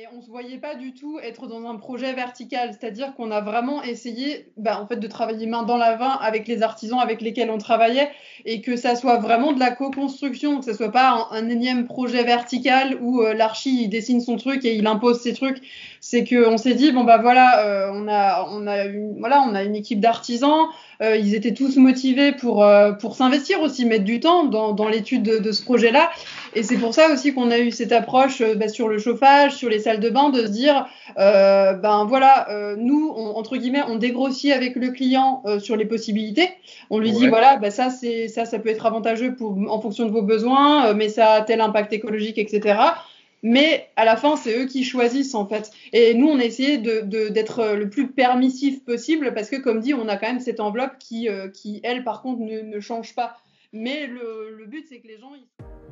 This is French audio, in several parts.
mais on ne se voyait pas du tout être dans un projet vertical. C'est-à-dire qu'on a vraiment essayé bah, en fait, de travailler main dans la main avec les artisans avec lesquels on travaillait et que ça soit vraiment de la co-construction, que ce soit pas un, énième projet vertical où euh, l'archi dessine son truc et il impose ses trucs. C'est qu'on s'est dit, bon bah voilà, euh, on, a, on, a une, voilà, on a une équipe d'artisans, euh, ils étaient tous motivés pour, pour s'investir aussi, mettre du temps dans, dans l'étude de, de, ce projet-là. Et c'est pour ça aussi qu'on a eu cette approche bah, sur le chauffage, sur les salles de bain, de se dire, euh, ben voilà, euh, nous, entre guillemets, on dégrossit avec le client euh, sur les possibilités. On lui dit, voilà, ben ça, c'est ça, ça peut être avantageux pour, en fonction de vos besoins, mais ça a tel impact écologique, etc. Mais à la fin, c'est eux qui choisissent en fait. Et nous, on a essayé d'être de, d'être le plus permissif possible parce que, comme dit, on a quand même cette enveloppe qui, qui elle, par contre, ne, ne change pas. Mais le, le but, c'est que les gens.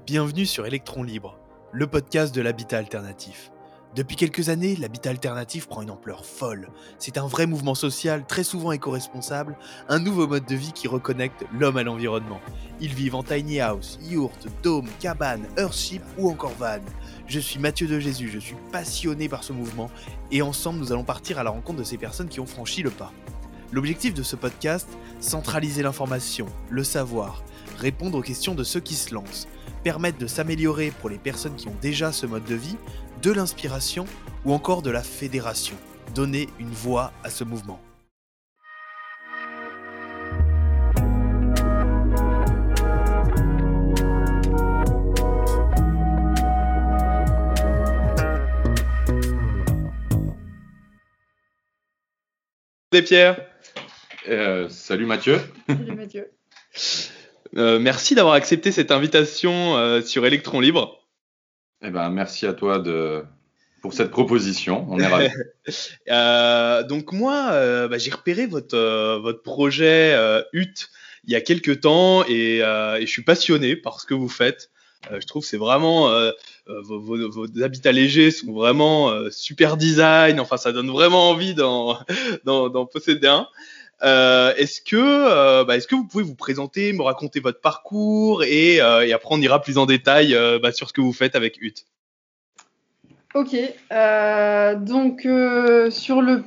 Bienvenue sur Electron Libre le podcast de l'habitat alternatif. Depuis quelques années, l'habitat alternatif prend une ampleur folle. C'est un vrai mouvement social, très souvent éco-responsable, un nouveau mode de vie qui reconnecte l'homme à l'environnement. Ils vivent en tiny house, yurt, dôme, cabane, earthship ou encore van. Je suis Mathieu de Jésus, je suis passionné par ce mouvement et ensemble nous allons partir à la rencontre de ces personnes qui ont franchi le pas. L'objectif de ce podcast, centraliser l'information, le savoir, répondre aux questions de ceux qui se lancent, permettre de s'améliorer pour les personnes qui ont déjà ce mode de vie, de l'inspiration ou encore de la fédération, donner une voix à ce mouvement. Des Pierre. Euh, salut Mathieu. Salut Mathieu. Euh, merci d'avoir accepté cette invitation euh, sur Electron Libre. Eh ben, merci à toi de, pour cette proposition. On est ravis. euh, donc moi, euh, bah, j'ai repéré votre, euh, votre projet HUT il y a quelques temps et, je suis passionné par ce que vous faites. je trouve c'est vraiment vos, vos, vos, habitats légers sont vraiment super design. Enfin, ça donne vraiment envie d'en posséder un. Euh, est-ce que, euh, bah, est-ce que vous pouvez vous présenter, me raconter votre parcours et, euh, après on ira plus en détail bah, sur ce que vous faites avec UT Ok, donc sur le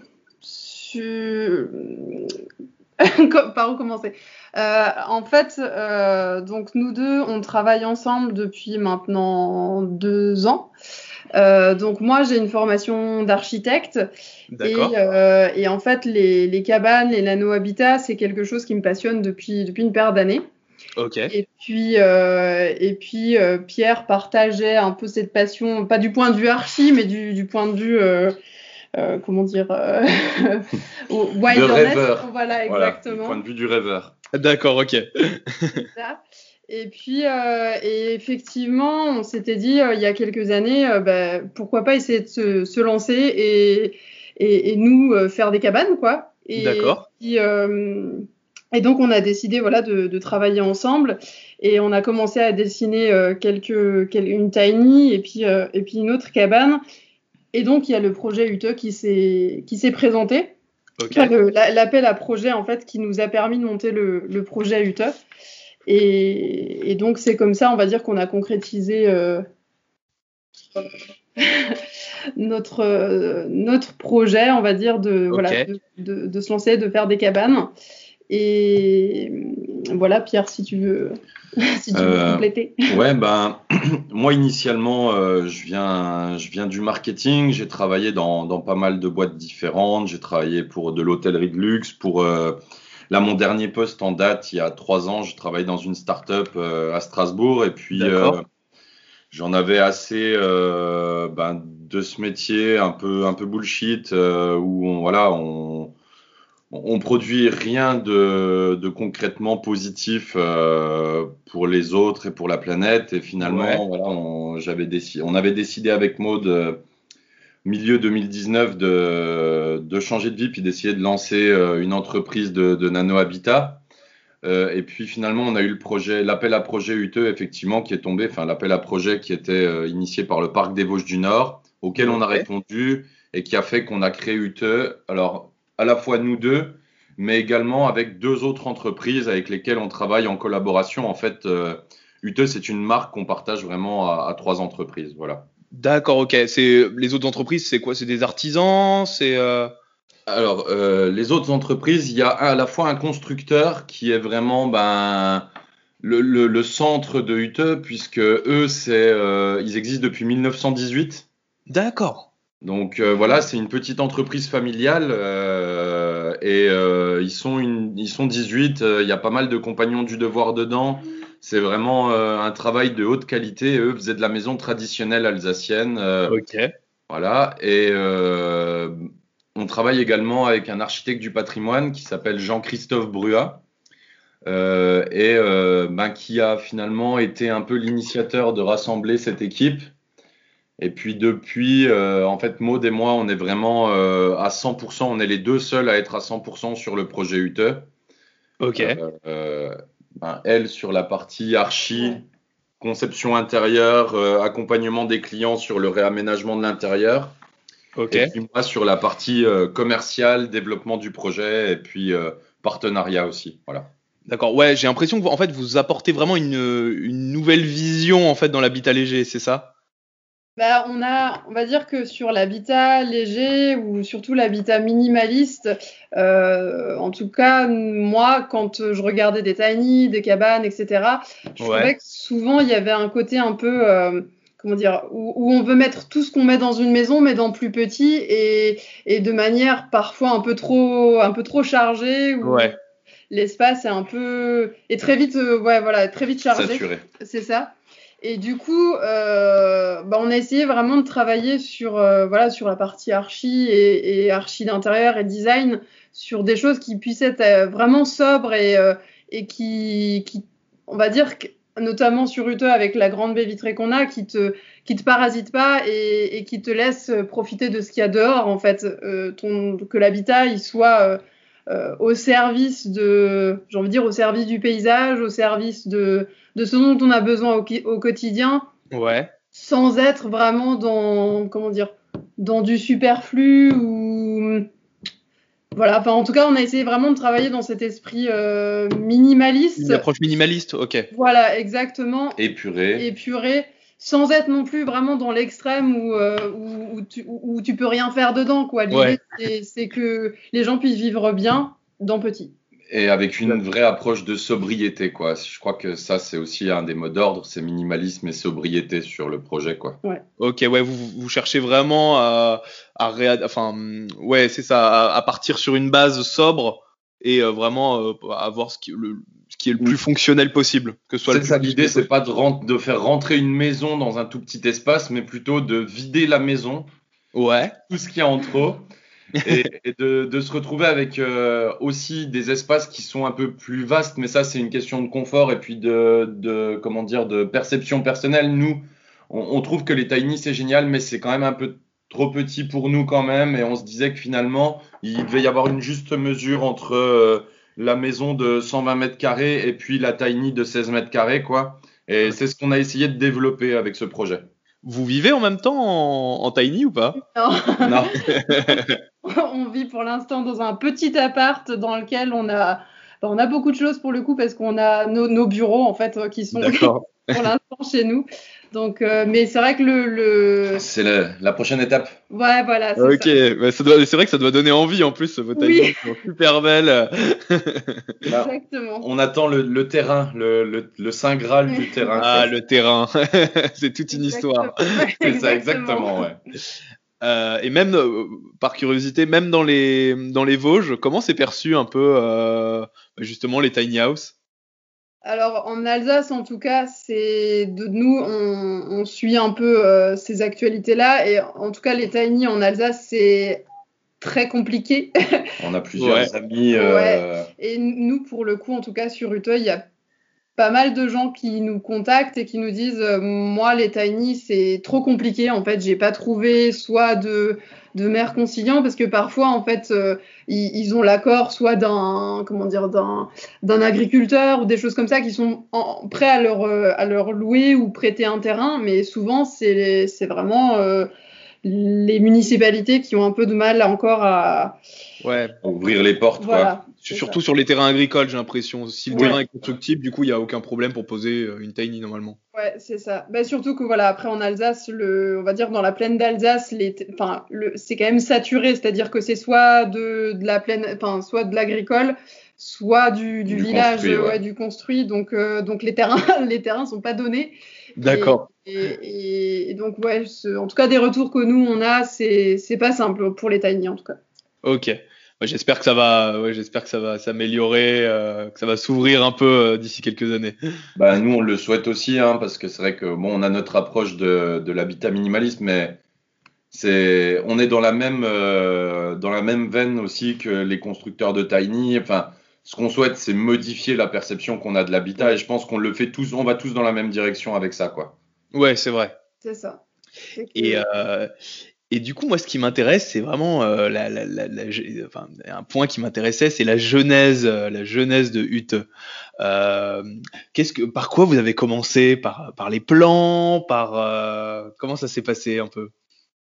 par où commencer? En fait, donc nous deux, on travaille ensemble depuis maintenant deux ans. Euh, donc moi, j'ai une formation d'architecte. Et, euh, et, en fait, les, les, cabanes, les nano-habitats, c'est quelque chose qui me passionne depuis, depuis une paire d'années. Okay. Et puis, euh, et puis euh, Pierre partageait un peu cette passion, pas du point de vue archi, mais du, du point de vue, euh, euh comment dire, wilderness. rêveur. Voilà, exactement. Voilà, du point de vue du rêveur. D'accord, ok. Et puis, euh, et effectivement, on s'était dit euh, il y a quelques années, euh, bah, pourquoi pas essayer de se, se lancer et, et, et nous faire des cabanes, quoi. D'accord. Et donc, on a décidé voilà, de, de, travailler ensemble et on a commencé à dessiner quelques, quelques, une tiny et puis, et puis une autre cabane. Et donc, il y a le projet UTE qui s'est présenté. Okay. L'appel à projet, en fait, qui nous a permis de monter le, le projet UTE. Et, et donc, c'est comme ça, on va dire, qu'on a concrétisé euh, notre, euh, notre projet, on va dire, de, voilà, de, de, de se lancer, de faire des cabanes. Et voilà, Pierre, si tu veux, si tu veux Euh, compléter. Ouais, ben, moi initialement, euh, je, viens, je viens du marketing. J'ai travaillé dans, dans pas mal de boîtes différentes. J'ai travaillé pour de l'hôtellerie de luxe. Pour euh, là, mon dernier poste en date, il y a trois ans, je travaillais dans une start-up euh, à Strasbourg. Et puis, euh, j'en avais assez euh, ben, de ce métier un peu, un peu bullshit où on, voilà, on, on produit rien de, de concrètement positif euh, pour les autres et pour la planète. Et finalement, Ouais. voilà, on, j'avais décidé, on avait décidé avec Maud, euh, milieu 2019, de, de changer de vie puis d'essayer de lancer euh, une entreprise de, de nano-habitat. Euh, et puis finalement, on a eu le projet, l'appel à projet UTE, effectivement, qui est tombé, enfin l'appel à projet qui était euh, initié par le Parc des Vosges du Nord, auquel on a répondu et qui a fait qu'on a créé UTE. Alors, à la fois nous deux, mais également avec deux autres entreprises avec lesquelles on travaille en collaboration. En fait, euh, UTE, c'est une marque qu'on partage vraiment à, à trois entreprises. Voilà. D'accord, ok. C'est les autres entreprises, c'est quoi? C'est des artisans, c'est. Euh... Alors, euh, les autres entreprises, il y a à la fois un constructeur qui est vraiment ben, le, le, le centre de Ute, puisque eux, c'est, euh, ils existent depuis 1918. D'accord. Donc voilà, c'est une petite entreprise familiale et ils, sont une, ils sont 18, il y a pas mal de compagnons du devoir dedans. C'est vraiment un travail de haute qualité. Eux faisaient de la maison traditionnelle alsacienne. ok. Voilà, et on travaille également avec un architecte du patrimoine qui s'appelle Jean-Christophe Brua. et ben, qui a finalement été un peu l'initiateur de rassembler cette équipe et puis depuis, euh, en fait, Maud et moi, on est vraiment euh, à 100%, on est les deux seuls à être à 100% sur le projet UTE. Ok. Euh, ben, elle sur la partie archi, conception intérieure, accompagnement des clients sur le réaménagement de l'intérieur. Ok. Et puis moi sur la partie commerciale, développement du projet et puis partenariat aussi. Voilà. D'accord. Ouais, j'ai l'impression que vous, en fait, vous apportez vraiment une, une nouvelle vision en fait dans l'habitat léger, c'est ça? Bah, on a, on va dire que sur l'habitat léger ou surtout l'habitat minimaliste, euh, en tout cas moi, quand je regardais des tiny, des cabanes, etc., je trouvais que souvent il y avait un côté un peu, euh, comment dire, où, où, on veut mettre tout ce qu'on met dans une maison, mais dans plus petit et, et de manière parfois un peu trop, un peu trop chargée. Ouais. L'espace est un peu est très vite, euh, ouais voilà, très vite chargé. C'est ça. Et du coup, euh, bah on a essayé vraiment de travailler sur, euh, voilà, sur la partie archi et, et archi d'intérieur et design, sur des choses qui puissent être euh, vraiment sobres et, euh, et qui, qui, on va dire, notamment sur Ute avec la grande baie vitrée qu'on a, qui te, qui te parasite pas et, et, qui te laisse profiter de ce qu'il y a dehors, en fait, euh, ton, que l'habitat il soit euh, au service de, j'ai envie de dire, au service du paysage, au service de, de ce dont on a besoin au, au quotidien. Ouais. Sans être vraiment dans, comment dire, dans du superflu ou voilà, enfin en tout cas, on a essayé vraiment de travailler dans cet esprit euh, minimaliste. Une approche minimaliste, ok. Voilà, exactement. Épuré. Épuré, sans être non plus vraiment dans l'extrême où, euh, où, où, tu, où, tu, peux rien faire dedans, quoi. L'idée, ouais. c'est que les gens puissent vivre bien dans petit et avec une vraie approche de sobriété quoi. Je crois que ça c'est aussi un des mots d'ordre, c'est minimalisme et sobriété sur le projet quoi. Ouais. Ok ouais, vous, vous cherchez vraiment à, à réad... enfin ouais c'est ça, à, à, partir sur une base sobre et euh, vraiment euh, avoir ce qui, le, qui est le plus fonctionnel possible, que ce soit. C'est ça l'idée, c'est pas de, faire rentrer une maison dans un tout petit espace, mais plutôt de vider la maison. Ouais. Tout ce qu'il y a en trop et, et de, de, se retrouver avec euh, aussi des espaces qui sont un peu plus vastes, mais ça c'est une question de confort et puis de, de comment dire de perception personnelle. Nous, on, on trouve que les tiny c'est génial, mais c'est quand même un peu trop petit pour nous quand même, et on se disait que finalement il devait y avoir une juste mesure entre euh, la maison de 120 mètres carrés et puis la tiny de 16 mètres carrés quoi. Et c'est ce qu'on a essayé de développer avec ce projet. Vous vivez en même temps en, en tiny ou pas? Non. non. on vit pour l'instant dans un petit appart dans lequel on a, on a beaucoup de choses pour le coup parce qu'on a nos, nos, bureaux en fait qui sont pour l'instant chez nous. Donc, euh, mais c'est vrai que le. le... C'est la, la, prochaine étape. Ouais, voilà. Ok, c'est vrai que ça doit donner envie en plus, vos oui. sont super belles. Exactement. On attend le, le terrain, le, le, le, Saint Graal du terrain. Ah, le terrain. c'est toute une histoire. c'est ça, exactement, ouais. Euh, et même euh, par curiosité, même dans les dans les Vosges, comment c'est perçu un peu euh, justement les tiny house? Alors en Alsace, en tout cas, c'est de nous, on, on, suit un peu euh, ces actualités-là, et en tout cas les tiny en Alsace, c'est très compliqué. on a plusieurs ouais. amis. Euh... Ouais. Et nous, pour le coup, en tout cas sur Uteuil, il y a pas mal de gens qui nous contactent et qui nous disent euh, moi les tiny c'est trop compliqué en fait j'ai pas trouvé soit de de mères conciliants parce que parfois en fait euh, ils, ont l'accord soit d'un comment dire d'un d'un agriculteur ou des choses comme ça qui sont prêts à leur à leur louer ou prêter un terrain mais souvent c'est c'est vraiment euh, les municipalités qui ont un peu de mal encore à Ouais. Ouvrir les portes, quoi. voilà. c'est Surtout sur les terrains agricoles, j'ai l'impression. Si le Oui. terrain est constructible, du coup, il n'y a aucun problème pour poser euh, une tiny normalement. Ouais, c'est ça. Bah, surtout que voilà, après en Alsace, le, on va dire dans la plaine d'Alsace, les, enfin, le, c'est quand même saturé, c'est-à-dire que c'est soit de, de la plaine, enfin, soit de l'agricole, soit du, du, Du village, construit, ouais. ouais, du construit. Donc, euh, donc les terrains, les terrains sont pas donnés. D'accord. Et, et, et donc ouais, ce- en tout cas des retours que nous on a, c'est, c'est pas simple pour les tiny en tout cas. Ok. Ouais, j'espère que ça va, ouais, j'espère que ça va s'améliorer, euh, que ça va s'ouvrir un peu euh, d'ici quelques années. Bah, nous, on le souhaite aussi, hein, parce que c'est vrai que bon, on a notre approche de, de l'habitat minimaliste, mais c'est, on est dans la même, euh, dans la même veine aussi que les constructeurs de tiny. Enfin, ce qu'on souhaite, c'est modifier la perception qu'on a de l'habitat, et je pense qu'on le fait tous, on va tous dans la même direction avec ça, quoi. Ouais, c'est vrai. C'est ça. Et, euh, et du coup, moi, ce qui m'intéresse, c'est vraiment euh, la, la, la, la- enfin, un point qui m'intéressait, c'est la genèse, euh, la genèse de Ute. Euh, qu'est-ce que, par quoi vous avez commencé? Par, par les plans? Par euh, comment ça s'est passé un peu?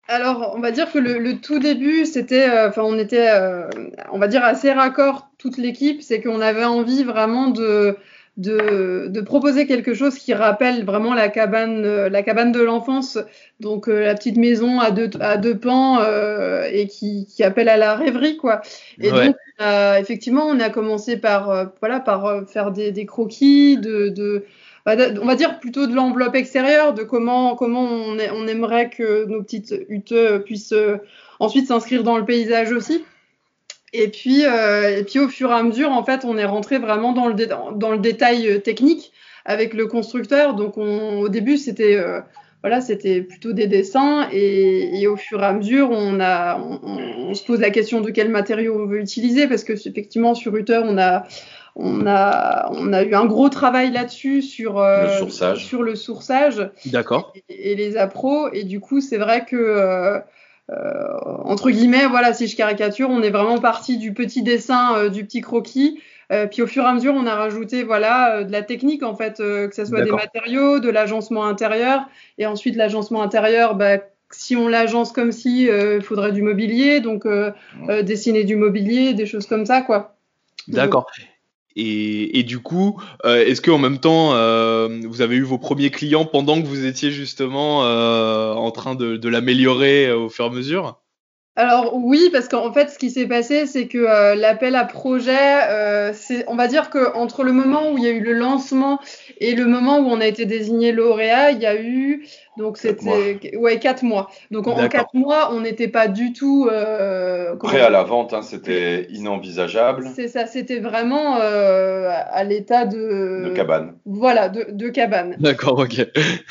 Alors, on va dire que le, le tout début, c'était, euh, enfin, on était, euh, on va dire assez raccord toute l'équipe, c'est qu'on avait envie vraiment de, de, de proposer quelque chose qui rappelle vraiment la cabane, euh, la cabane de l'enfance, donc euh, la petite maison à deux, à deux pans euh, et qui, qui appelle à la rêverie, quoi. Et Ouais. donc, euh, effectivement, on a commencé par, euh, voilà, par faire des, des croquis, de, de- on va dire plutôt de l'enveloppe extérieure, de comment, comment on, aimerait que nos petites huttes puissent euh, ensuite s'inscrire dans le paysage aussi. Et puis, euh, et puis au fur et à mesure, en fait, on est rentré vraiment dans le, dans le détail euh, technique avec le constructeur. Donc, on, au début, c'était voilà, c'était plutôt des dessins, et, au fur et à mesure, on a, on se pose la question de quel matériau on veut utiliser, parce que effectivement, sur Uther, on a, on a, on a eu un gros travail là-dessus sur euh, Le sourçage. sur le sourçage D'accord. et, et les appros. Et du coup, c'est vrai que, euh, euh, entre guillemets, voilà, si je caricature, on est vraiment parti du petit dessin, euh, du petit croquis. Euh, puis au fur et à mesure, on a rajouté voilà euh, de la technique en fait, euh, que ce soit des matériaux, de l'agencement intérieur, et ensuite l'agencement intérieur, bah, si on l'agence comme si, euh, il faudrait du mobilier, donc euh, euh, dessiner du mobilier, des choses comme ça quoi. D'accord. Et, du coup, euh, est-ce que en même temps, euh, vous avez eu vos premiers clients pendant que vous étiez justement euh, en train de, de l'améliorer au fur et à mesure? Alors oui, parce qu'en fait, ce qui s'est passé, c'est que euh, l'appel à projet, euh, c'est, on va dire que entre le moment où il y a eu le lancement et le moment où on a été désigné lauréat, il y a eu donc Quatre c'était ouais quatre mois. Donc en, quatre mois, on n'était pas du tout euh, Prêt à la vente, hein, c'était inenvisageable. C'est ça, c'était vraiment euh, à à l'état de, De cabane. Voilà, de, de cabane. D'accord, ok.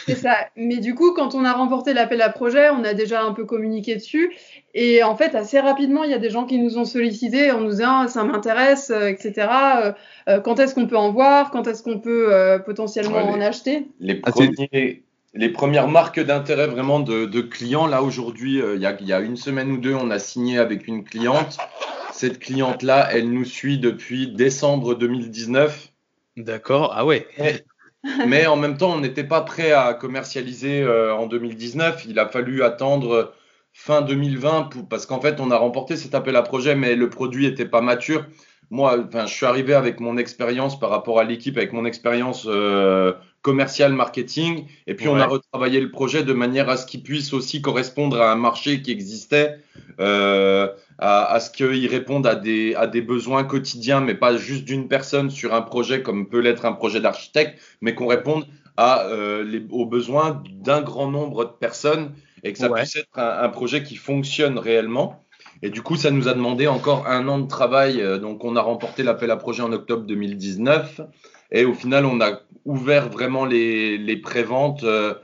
C'est ça. Mais du coup, quand on a remporté l'appel à projet, on a déjà un peu communiqué dessus. Et en fait, assez rapidement, il y a des gens qui nous ont sollicité en nous disant Ah, ça m'intéresse, euh, etc. Euh, euh, quand est-ce qu'on peut en voir? Quand est-ce qu'on peut euh, potentiellement Ouais, en acheter? Les, Ah, premiers, les premières marques d'intérêt vraiment de, de clients, là aujourd'hui, euh, il y, a, il y a une semaine ou deux, on a signé avec une cliente. Cette cliente-là, elle nous suit depuis décembre 2019. D'accord. Ah ouais. Mais en même temps, on n'était pas prêt à commercialiser euh, en 2019. Il a fallu attendre fin 2020 pour- parce qu'en fait, on a remporté cet appel à projet, mais le produit n'était pas mature. Moi, enfin, je suis arrivé avec mon expérience par rapport à l'équipe, avec mon expérience euh, commerciale marketing, et puis on a retravaillé le projet de manière à ce qu'il puisse aussi correspondre à un marché qui existait, euh, à, à ce qu'il réponde à des, à des besoins quotidiens, mais pas juste d'une personne sur un projet comme peut l'être un projet d'architecte, mais qu'on réponde à, euh, les, aux besoins d'un grand nombre de personnes et que ça Ouais. puisse être un, un projet qui fonctionne réellement. Et du coup, ça nous a demandé encore un an de travail. euh, Donc, on a remporté l'appel à projet en octobre 2019. Et au final, on a ouvert vraiment les, les préventes euh,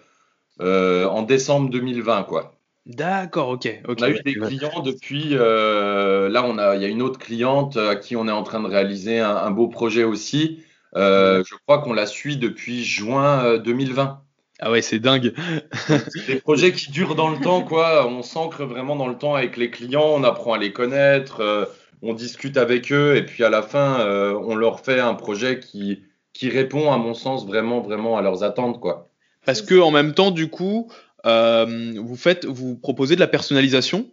euh, en décembre 2020, quoi. D'accord, ok. ok. On a eu des clients depuis. euh, là, on a, il y a une autre cliente à qui on est en train de réaliser un, un beau projet aussi. Je crois qu'on la suit depuis juin euh, 2020. Ah ouais, c'est dingue. Des projets qui durent dans le temps, quoi. On s'ancre vraiment dans le temps avec les clients, on apprend à les connaître, euh, on discute avec eux, et puis à la fin, euh, on leur fait un projet qui, qui répond, à mon sens, vraiment, vraiment à leurs attentes, quoi. Parce que en même temps, du coup, euh, vous faites, vous proposez de la personnalisation?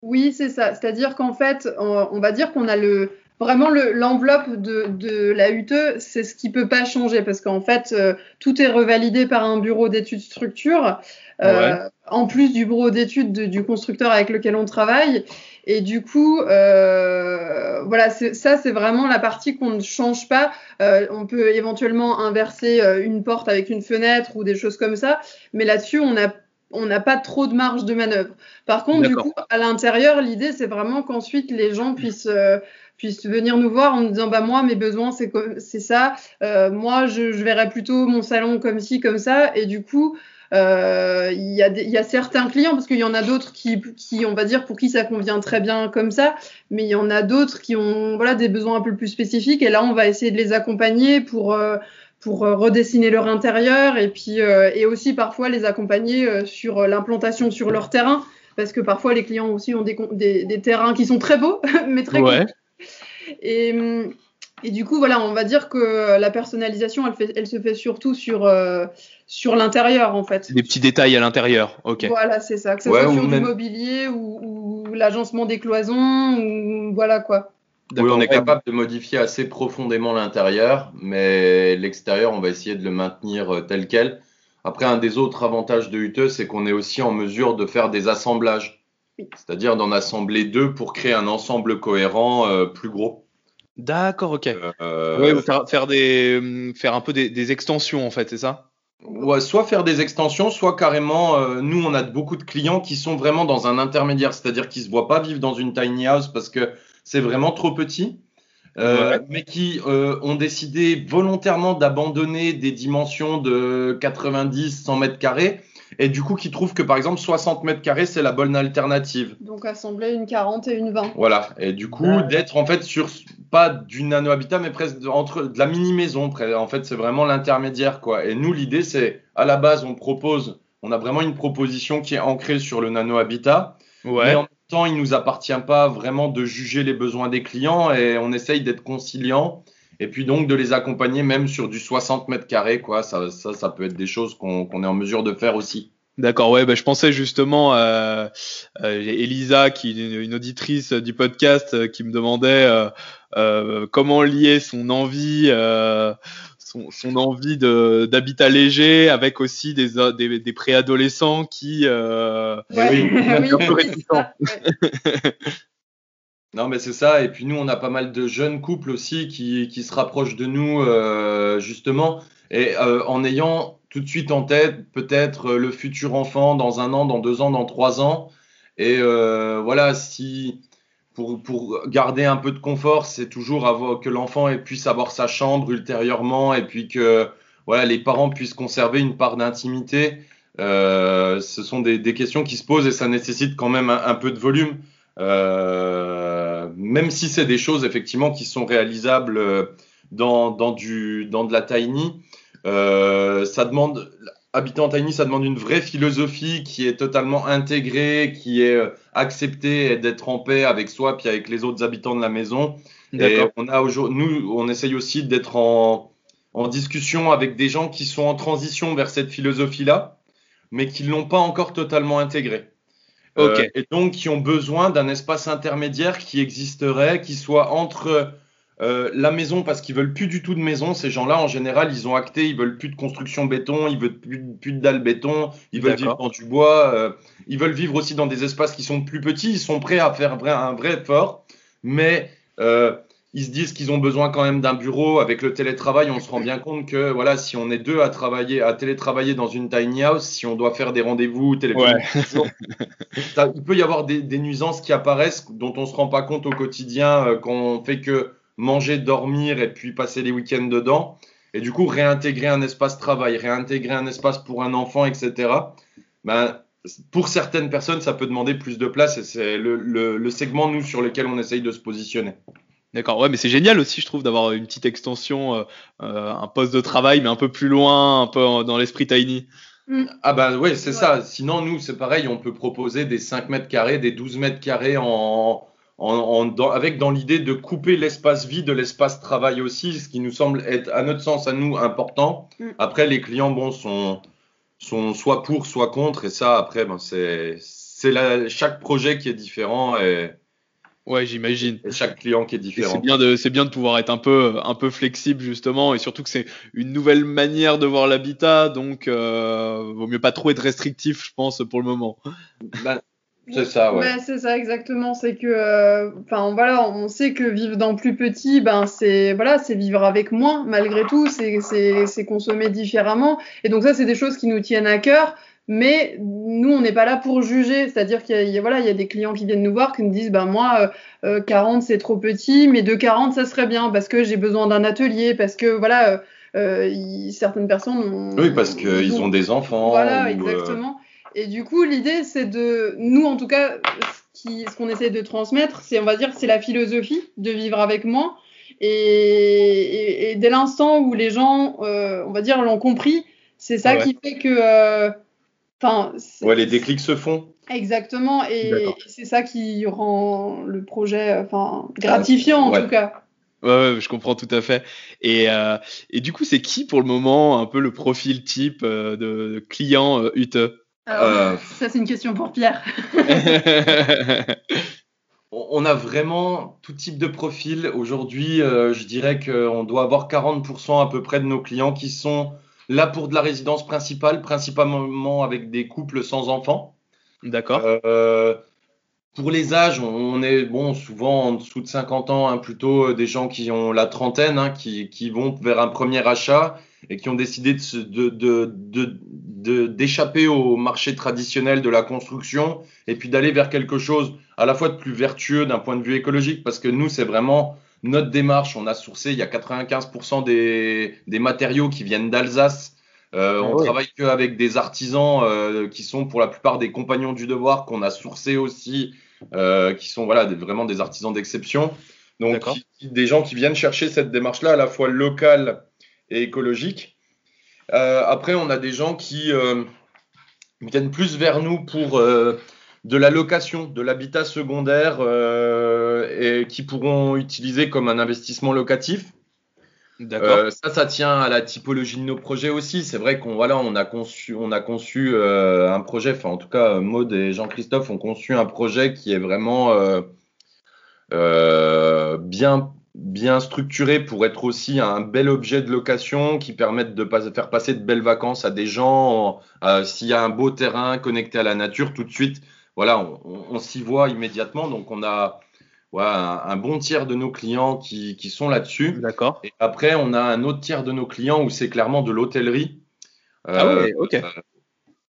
Oui, c'est ça. C'est-à-dire qu'en fait, on, on va dire qu'on a le vraiment le- l'enveloppe de, de la UTE, c'est ce qui peut pas changer parce qu'en fait, euh, tout est revalidé par un bureau d'études structure, euh, en plus du bureau d'études de- du constructeur avec lequel on travaille. Et du coup, euh, voilà, ça c'est vraiment la partie qu'on ne change pas. Euh, on peut éventuellement inverser euh, une porte avec une fenêtre ou des choses comme ça, mais là-dessus, on a on n'a pas trop de marge de manœuvre. Par contre, du coup, à l'intérieur, l'idée, c'est vraiment qu'ensuite, les gens puissent, euh, puissent venir nous voir en nous disant, bah, moi, mes besoins, c'est comme- c'est ça. Euh, moi, je, je verrais plutôt mon salon comme ci, comme ça. Et du coup, euh, il y, a des- il y a certains clients, parce qu'il y en a d'autres qui, qui, on va dire, pour qui ça convient très bien comme ça, mais il y en a d'autres qui ont voilà, des besoins un peu plus spécifiques. Et là, on va essayer de les accompagner pour, euh, pour euh, redessiner leur intérieur et puis euh, et aussi parfois les accompagner euh, sur l'implantation sur leur terrain parce que parfois les clients aussi ont des, des, des terrains qui sont très beaux mais très Ouais. et, et du coup, voilà, on va dire que la personnalisation, elle, fait, elle se fait surtout sur, euh, sur l'intérieur, en fait. Des petits détails à l'intérieur. Ok. Voilà, c'est ça. Que ce Ouais, soit sur même- du mobilier ou, ou l'agencement des cloisons, ou voilà quoi. Oui, on est capable de modifier assez profondément l'intérieur, mais l'extérieur, on va essayer de le maintenir euh, tel quel. Après, un des autres avantages de UTE, c'est qu'on est aussi en mesure de faire des assemblages, Oui. c'est-à-dire d'en assembler deux pour créer un ensemble cohérent euh, plus gros. D'accord, ok. Euh, Ouais, faire, faire des, hum, faire un peu des, des extensions en fait, c'est ça? Ouais, soit faire des extensions, soit carrément, euh, nous, on a beaucoup de clients qui sont vraiment dans un intermédiaire, c'est-à-dire qui se voient pas vivre dans une tiny house parce que c'est vraiment trop petit, euh, Ouais. mais qui euh, ont décidé volontairement d'abandonner des dimensions de 90, 100 mètres carrés, et du coup qui trouvent que par exemple 60 mètres carrés, c'est la bonne alternative. Donc assembler une 40 et une 20. Voilà, et du coup, Ouais. d'être en fait sur pas du nano habitat, mais presque de- entre de la mini maison. En fait, c'est vraiment l'intermédiaire, quoi. Et nous, l'idée, c'est à la base, on propose, on a vraiment une proposition qui est ancrée sur le nano habitat, mais Ouais. en même temps, il nous appartient pas vraiment de juger les besoins des clients et on essaye d'être conciliant. Et puis donc de les accompagner même sur du 60 mètres carrés, quoi. Ça, ça, peut être des choses qu'on est en mesure de faire aussi. D'accord, ouais, bah, je pensais justement euh, euh, Elisa, qui est une, auditrice du podcast, euh, qui me demandait euh, euh, comment lier son envie, son, son envie de d'habitat léger avec aussi des des, des préadolescents qui euh, Ouais, oui, un peu. Non, mais c'est ça. Et puis nous, on a pas mal de jeunes couples aussi qui, qui se rapprochent de nous, euh, justement, et euh, en ayant tout de suite en tête peut-être le futur enfant dans un an, dans deux ans, dans trois ans. Et euh, voilà, si pour, garder un peu de confort, c'est toujours que l'enfant puisse avoir sa chambre ultérieurement et puis que voilà, les parents puissent conserver une part d'intimité. Euh, ce sont des, questions qui se posent et ça nécessite quand même un, peu de volume. Euh, même si c'est des choses effectivement qui sont réalisables euh, dans, dans, du, dans de la tiny, ça demande, habiter en tiny, ça demande une vraie philosophie qui est totalement intégrée, qui est euh, acceptée et d'être en paix avec soi puis avec les autres habitants de la maison. Et D'accord. on a nous, on essaye aussi d'être en, en discussion avec des gens qui sont en transition vers cette philosophie-là, mais qui l'ont pas encore totalement intégrée. Ok. Euh, et donc qui ont besoin d'un espace intermédiaire qui existerait, qui soit entre euh, la maison, parce qu'ils veulent plus du tout de maison. Ces gens-là, en général, ils ont acté, ils veulent plus de construction béton, ils veulent plus, plus de dalles béton, ils veulent vivre dans du bois, euh, ils veulent vivre aussi dans des espaces qui sont plus petits. Ils sont prêts à faire un vrai effort, mais euh, ils se disent qu'ils ont besoin quand même d'un bureau. Avec le télétravail, on se rend bien compte que voilà, si on est deux à travailler, à télétravailler dans une tiny house, si on doit faire des rendez-vous téléphoniques, il peut y avoir des, des nuisances qui apparaissent dont on se rend pas compte au quotidien quand on fait que manger, dormir et puis passer les week-ends dedans. Et du coup, réintégrer un espace travail, réintégrer un espace pour un enfant, etc. Ben, pour certaines personnes, ça peut demander plus de place et c'est le, le- le segment, nous, sur lequel on essaye de se positionner. D'accord, ouais, mais c'est génial aussi, je trouve, d'avoir une petite extension, euh, euh, un poste de travail, mais un peu plus loin, un peu dans l'esprit tiny. Ah bah ouais, c'est Ouais. ça. Sinon, nous, c'est pareil, on peut proposer des 5 mètres carrés, des 12 mètres carrés en, en, en- dans- avec dans l'idée de couper l'espace vie de l'espace travail aussi, ce qui nous semble être, à notre sens, à nous, important. Mm. Après, les clients, bon, sont, sont soit pour, soit contre. Et ça, après, ben, c'est c'est chaque projet qui est différent et, ouais, j'imagine. Chaque client qui est différent. C'est bien de c'est bien de pouvoir être un peu un peu flexible justement et surtout que c'est une nouvelle manière de voir l'habitat, donc euh, vaut mieux pas trop être restrictif, je pense, pour le moment. Ben, c'est ça, ouais. c'est ça exactement. C'est que, euh, enfin voilà, on sait que vivre dans plus petit, ben c'est voilà, c'est vivre avec moins malgré tout. C'est c'est consommer différemment. Et donc ça, c'est des choses qui nous tiennent à cœur. Mais nous, on n'est pas là pour juger. C'est-à-dire qu'il y, a, voilà, il y a des clients qui viennent nous voir qui nous disent, ben moi, euh, 40 euh, c'est trop petit, mais de 40 ça serait bien parce que j'ai besoin d'un atelier, parce que voilà, euh, certaines personnes ont, Oui, parce qu'ils ont, des enfants. Voilà, exactement. Et du coup, l'idée, c'est de, nous en tout cas, ce qu'on essaie de transmettre, c'est, on va dire, c'est la philosophie de vivre avec moi. Et, et, dès l'instant où les gens, euh, on va dire, l'ont compris, c'est ça qui fait que ouais, les déclics se font. Exactement, et c'est ça qui rend le projet enfin, gratifiant en tout cas. Ouais, je comprends tout à fait. Et, euh, et du coup, c'est qui pour le moment un peu le profil type euh, de client euh, UTE Ça, c'est une question pour Pierre. On a vraiment tout type de profil. Aujourd'hui, je dirais qu'on doit avoir 40% à peu près de nos clients qui sont Là, pour de la résidence principale, principalement avec des couples sans enfants. D'accord. Euh, pour les âges, on est bon souvent en dessous de 50 ans, hein, plutôt euh, des gens qui ont la trentaine, hein, qui, qui, vont vers un premier achat et qui ont décidé de, de, de, d'échapper au marché traditionnel de la construction et puis d'aller vers quelque chose à la fois de plus vertueux d'un point de vue écologique, parce que nous, c'est vraiment notre démarche, on a sourcé, il y a 95% des, des, matériaux qui viennent d'Alsace. Euh, ah on travaille qu'avec des artisans euh, qui sont pour la plupart des compagnons du devoir qu'on a sourcé aussi, euh, qui sont voilà vraiment des artisans d'exception. Donc des gens qui viennent chercher cette démarche-là à la fois locale et écologique. Après, on a des gens qui viennent plus vers nous pour de la location, de l'habitat secondaire et qui pourront utiliser comme un investissement locatif. Euh, ça, ça tient à la typologie de nos projets aussi. C'est vrai qu'on voilà, on a conçu, on a conçu euh, un projet. Enfin, en tout cas, Maud et Jean-Christophe ont conçu un projet qui est vraiment bien bien structuré pour être aussi un bel objet de location qui permette de faire passer de belles vacances à des gens. S'il y a un beau terrain connecté à la nature, tout de suite, voilà, on, s'y voit immédiatement. Donc, on a un, bon tiers de nos clients qui, sont là-dessus. D'accord. Et après, on a un autre tiers de nos clients où c'est clairement de l'hôtellerie. ah oui, ok. Euh,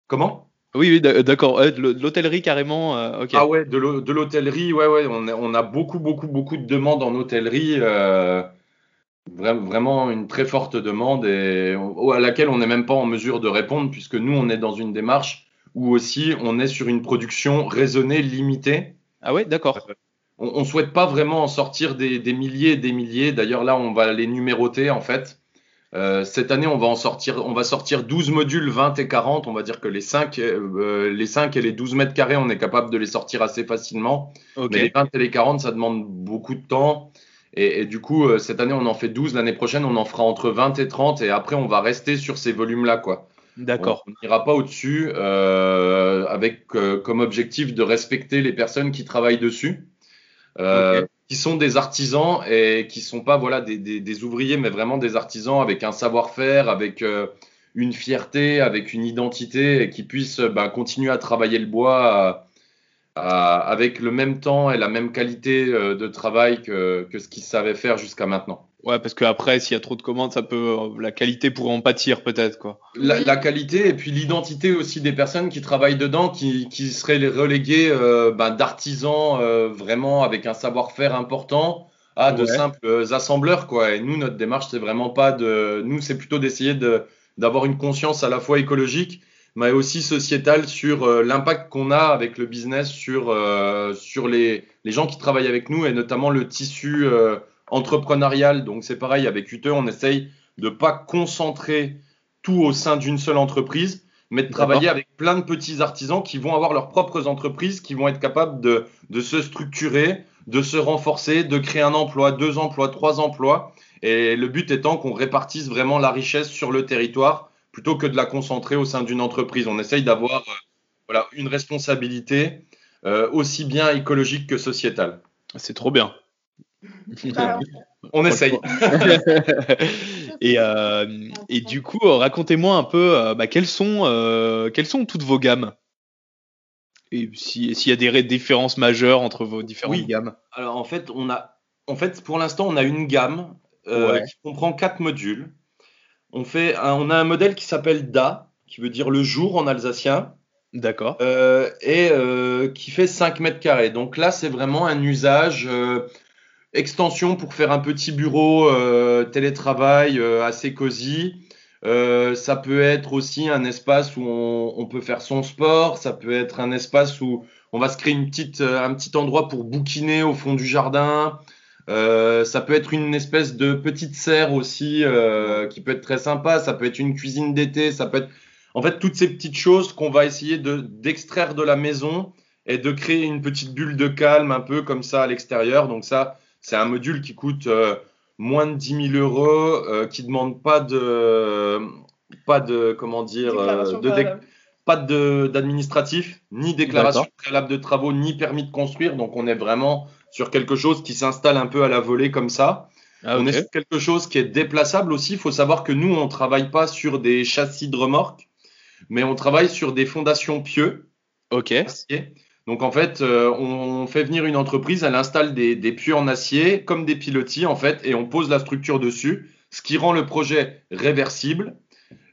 comment? Oui, oui, d'accord. de l'hôtellerie carrément. Euh, ah ouais, de l'hôtellerie, ouais, ouais. On a, beaucoup, beaucoup, beaucoup de demandes en hôtellerie. Euh, vraiment une très forte demande et à laquelle on n'est même pas en mesure de répondre puisque nous, on est dans une démarche ou aussi on est sur une production raisonnée, limitée. Ah ouais, d'accord. Euh, on ne souhaite pas vraiment en sortir des, milliers et des milliers. D'ailleurs, là, on va les numéroter en fait. Euh, cette année, on va en sortir, on va sortir 12 modules 20 et 40. On va dire que les 5, euh, les 5 et les 12 mètres carrés, on est capable de les sortir assez facilement. Mais les 20 et les 40, ça demande beaucoup de temps. Et, et du coup, cette année, on en fait 12. L'année prochaine, on en fera entre 20 et 30. Et après, on va rester sur ces volumes-là, quoi. D'accord. On n'ira pas au-dessus euh, avec euh, comme objectif de respecter les personnes qui travaillent dessus, euh, qui sont des artisans et qui sont pas voilà des, des, des ouvriers, mais vraiment des artisans avec un savoir-faire, avec euh, une fierté, avec une identité et qui puissent bah, continuer à travailler le bois avec le même temps et la même qualité de travail que, que ce qu'ils savaient faire jusqu'à maintenant. Ouais, parce qu'après, s'il y a trop de commandes, ça peut, la qualité pourrait en pâtir peut-être, quoi. La, qualité et puis l'identité aussi des personnes qui travaillent dedans, qui, qui seraient les relégués euh, ben, d'artisans euh, vraiment avec un savoir-faire important à de simples assembleurs, quoi. Et nous, notre démarche, c'est vraiment pas de, nous, c'est plutôt d'essayer de d'avoir une conscience à la fois écologique, mais aussi sociétale sur euh, l'impact qu'on a avec le business sur sur les les gens qui travaillent avec nous et notamment le tissu entrepreneurial. Donc c'est pareil avec UTE, on essaye de pas concentrer tout au sein d'une seule entreprise, mais de travailler avec plein de petits artisans qui vont avoir leurs propres entreprises, qui vont être capables de, de se structurer, de se renforcer, de créer un emploi, deux emplois, trois emplois. Et le but étant qu'on répartisse vraiment la richesse sur le territoire plutôt que de la concentrer au sein d'une entreprise. On essaye d'avoir euh, voilà, une responsabilité euh, aussi bien écologique que sociétale. C'est trop bien. Bah, On essaye. et, euh, et du coup, racontez-moi un peu euh, bah, quelles, sont, euh, quelles sont toutes vos gammes? Et si- s'il y a des différences majeures entre vos différentes Oui. gammes Alors en fait, on a, en fait, pour l'instant, on a une gamme euh, Ouais. qui comprend quatre modules. On, fait un- on a un modèle qui s'appelle DA, qui veut dire le jour en alsacien, D'accord. euh, et euh, qui fait 5 mètres carrés. Donc là, c'est vraiment un usage euh, extension pour faire un petit bureau euh, télétravail euh, assez cosy. Euh, ça peut être aussi un espace où on, on peut faire son sport. Ça peut être un espace où on va se créer une petite, euh, un petit endroit pour bouquiner au fond du jardin. Euh, ça peut être une espèce de petite serre aussi euh, qui peut être très sympa. Ça peut être une cuisine d'été. Ça peut être en fait toutes ces petites choses qu'on va essayer de d'extraire de la maison et de créer une petite bulle de calme un peu comme ça à l'extérieur. Donc ça, c'est un module qui coûte euh, moins de 10 000 euros, euh, qui demande pas de pas de comment dire euh, de dé- pas de d'administratif, ni déclaration préalable de travaux, ni permis de construire. Donc on est vraiment sur quelque chose qui s'installe un peu à la volée comme ça. Ah, On est sur quelque chose qui est déplaçable aussi. Il faut savoir que nous, on travaille pas sur des châssis de remorque, mais on travaille sur des fondations pieux. Ok. acier. Donc en fait, euh, on fait venir une entreprise, elle installe des, des pieux en acier comme des pilotis en fait, et on pose la structure dessus, ce qui rend le projet réversible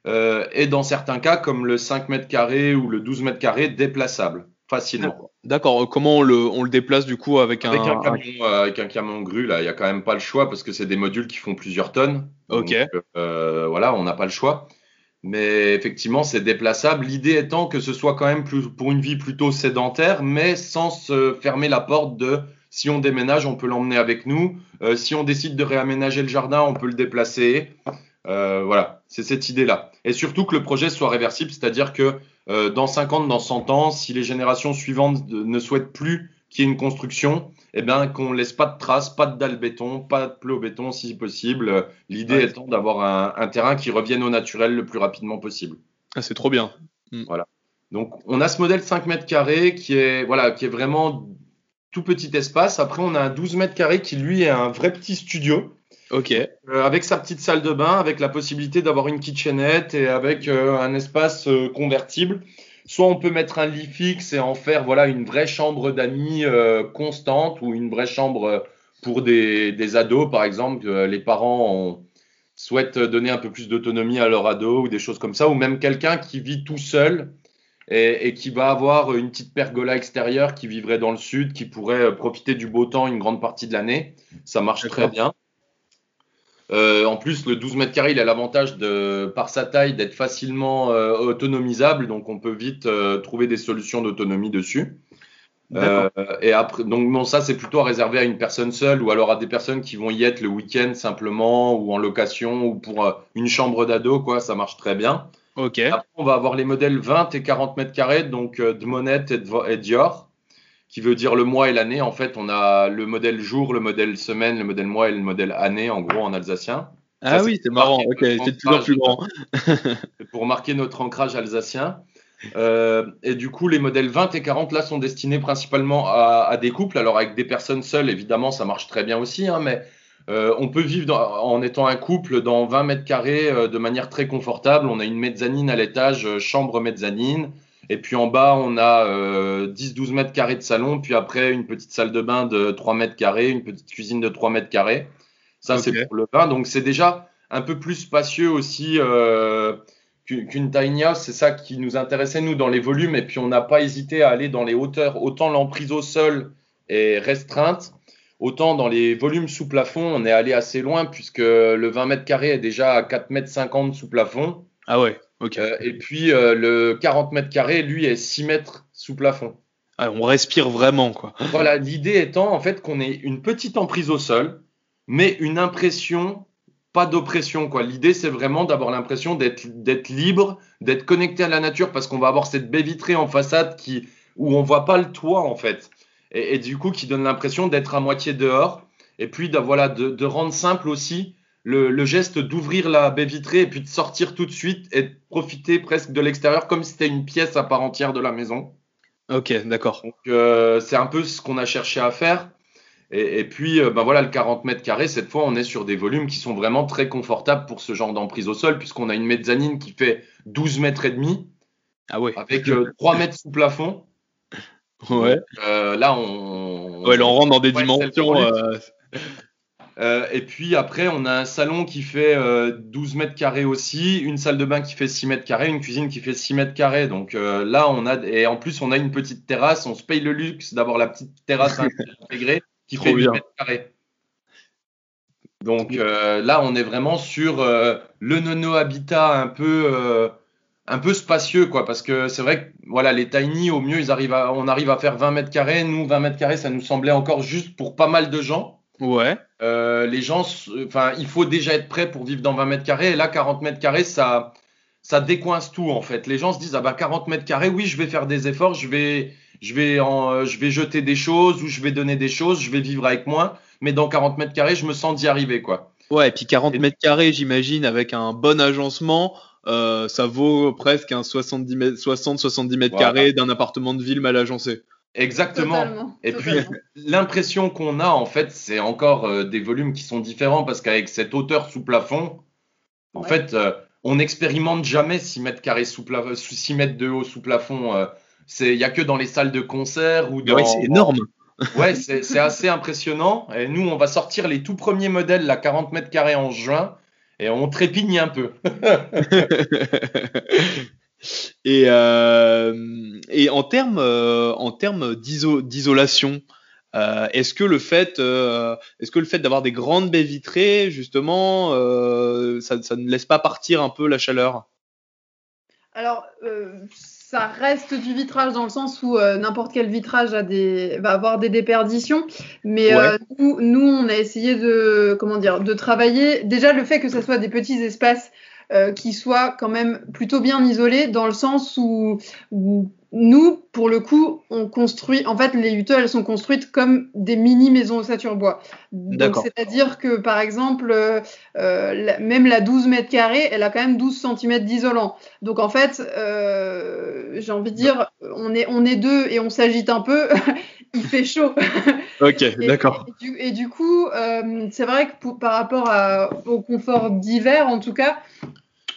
euh, et dans certains cas, comme le 5 mètres carrés ou le 12 mètres carrés, déplaçable facilement. D'accord. euh, Comment on le, on le déplace du coup avec un. Avec un camion, euh, avec un camion grue, là, il y a quand même pas le choix parce que c'est des modules qui font plusieurs tonnes. Ok. Donc, voilà, on n'a pas le choix. Mais effectivement, c'est déplaçable. L'idée étant que ce soit quand même pour une vie plutôt sédentaire, mais sans se fermer la porte de si on déménage, on peut l'emmener avec nous. Euh, si on décide de réaménager le jardin, on peut le déplacer. Euh, voilà, c'est cette idée-là. Et surtout que le projet soit réversible, c'est-à-dire que euh, dans 50, dans 100 ans, si les générations suivantes ne souhaitent plus qu'il y ait une construction, eh bien qu'on laisse pas de traces, pas de dalle béton, pas de pleu au béton si possible. L'idée Ouais. étant d'avoir un, un terrain qui revienne au naturel le plus rapidement possible. Ah, c'est trop bien. Donc on a ce modèle 5 mètres carrés qui est voilà qui est vraiment tout petit espace. Après on a un 12 mètres carrés qui lui est un vrai petit studio Ok. euh, avec sa petite salle de bain, avec la possibilité d'avoir une kitchenette et avec euh, un espace euh, convertible. Soit on peut mettre un lit fixe et en faire voilà une vraie chambre d'amis euh, constante ou une vraie chambre euh, pour des, des ados par exemple. que les parents ont- souhaitent donner un peu plus d'autonomie à leur ado ou des choses comme ça, ou même quelqu'un qui vit tout seul et, et qui va avoir une petite pergola extérieure qui vivrait dans le sud, qui pourrait euh, profiter du beau temps une grande partie de l'année. Ça marche très bien. Euh, en plus, le 12 mètres carrés, il a l'avantage de, par sa taille, d'être facilement euh, autonomisable, donc on peut vite euh, trouver des solutions d'autonomie dessus. Euh, et après, donc ça c'est plutôt à réserver à une personne seule ou alors à des personnes qui vont y être le week-end simplement ou en location ou pour euh, une chambre d'ado, quoi. Ça marche très bien. Ok. Après, on va avoir les modèles 20 et 40 mètres carrés, donc euh, de Monette et, de, et Dior, qui veut dire le mois et l'année. En fait, on a le modèle jour, le modèle semaine, le modèle mois et le modèle année, en gros, en alsacien. Ah Ça, oui, c'est marrant. Ok, c'est toujours plus grand. Pour marquer notre ancrage alsacien. Euh, et du coup, les modèles 20 et 40 là sont destinés principalement à, à des couples. Alors avec des personnes seules, évidemment, ça marche très bien aussi, hein, mais euh, on peut vivre dans- en étant un couple dans 20 mètres carrés euh, de manière très confortable. On a une mezzanine à l'étage, chambre mezzanine. Et puis en bas, on a euh, 10-12 mètres carrés de salon, puis après une petite salle de bain de 3 mètres carrés, une petite cuisine de 3 mètres carrés. Ça, c'est pour le bain. Donc c'est déjà un peu plus spacieux aussi euh, qu'une qu'une tiny house. C'est ça qui nous intéressait, nous, dans les volumes. Et puis on n'a pas hésité à aller dans les hauteurs. Autant l'emprise au sol est restreinte, autant dans les volumes sous plafond, on est allé assez loin, puisque le 20 mètres carrés est déjà à 4 mètres 50 sous plafond. Ah ouais. Euh, et puis euh, le 40 mètres carrés, lui, est 6 mètres sous plafond. Ah, on respire vraiment quoi. Voilà, l'idée étant en fait qu'on ait une petite emprise au sol, mais une impression, pas d'oppression. quoi. L'idée, c'est vraiment d'avoir l'impression d'être d'être libre, d'être connecté à la nature, parce qu'on va avoir cette baie vitrée en façade qui, où on voit pas le toit en fait, et, et du coup qui donne l'impression d'être à moitié dehors, et puis de, voilà, de, de rendre simple aussi le, le geste d'ouvrir la baie vitrée et puis de sortir tout de suite et de profiter presque de l'extérieur comme si c'était une pièce à part entière de la maison. Ok, d'accord. Donc euh, c'est un peu ce qu'on a cherché à faire. Et, et puis euh, ben voilà, le 40 mètres carrés, cette fois on est sur des volumes qui sont vraiment très confortables pour ce genre d'emprise au sol, puisqu'on a une mezzanine qui fait 12 mètres et demi, Ah ouais. avec euh, 3 mètres sous plafond. Ouais. Euh, là on. Ouais, là, on rentre dans des dimensions. Euh, Euh, et puis après, on a un salon qui fait euh, 12 mètres carrés aussi, une salle de bain qui fait 6 mètres carrés, une cuisine qui fait 6 mètres carrés. Donc euh, là, on a et en plus, on a une petite terrasse. On se paye le luxe d'avoir la petite terrasse intégrée qui Trop fait 8 bien. mètres carrés. Donc euh, là, on est vraiment sur euh, le nono habitat un peu euh, un peu spacieux quoi, parce que c'est vrai que voilà, les tiny au mieux, ils arrivent à, on arrive à faire 20 mètres carrés. Nous, 20 mètres carrés, ça nous semblait encore juste pour pas mal de gens. Ouais. Euh, les gens, enfin, il faut déjà être prêt pour vivre dans 20 mètres carrés. Et là, 40 mètres carrés, ça, ça décoince tout en fait. Les gens se disent ah bah 40 mètres carrés, oui, je vais faire des efforts, je vais, je vais, en, je vais jeter des choses ou je vais donner des choses, je vais vivre avec moins. Mais dans 40 mètres carrés, je me sens d'y arriver quoi. Ouais, et puis 40 Et- mètres carrés, j'imagine, avec un bon agencement, euh, ça vaut presque un 70 mètres, 60, 70 mètres Voilà. carrés d'un appartement de ville mal agencé. Exactement. Totalement, Et puis. L'impression qu'on a en fait, c'est encore euh, des volumes qui sont différents parce qu'avec cette hauteur sous plafond, en Ouais. fait, euh, on n'expérimente jamais 6 mètres carrés sous plafond, 6 mètres de haut sous plafond. euh, c'est, il y a que dans les salles de concert ou dans. Ouais, c'est énorme. Ouais, c'est, c'est assez impressionnant. Et nous, on va sortir les tout premiers modèles, la 40 mètres carrés en juin, et on trépigne un peu. et, euh, et en termes euh, en termes d'iso- d'isolation, euh, est-ce que le fait euh, est-ce que le fait d'avoir des grandes baies vitrées justement euh, ça, ça ne laisse pas partir un peu la chaleur? Alors, ça reste du vitrage dans le sens où n'importe quel vitrage a des, va avoir des déperditions. Mais Ouais. nous, nous, on a essayé de, comment dire, de travailler. Déjà, le fait que ce soit des petits espaces euh, qui soient quand même plutôt bien isolés, dans le sens où, où nous, pour le coup, on construit. En fait, les huttes, elles sont construites comme des mini maisons ossature bois. C'est-à-dire que, par exemple, euh, euh, la- même la 12 mètres carrés, elle a quand même 12 cm d'isolant. Donc en fait, euh, j'ai envie de dire, on est, on est deux et on s'agite un peu, il fait chaud. Ok, Et, et du, et du coup, euh, c'est vrai que pour- par rapport à- au confort d'hiver, en tout cas,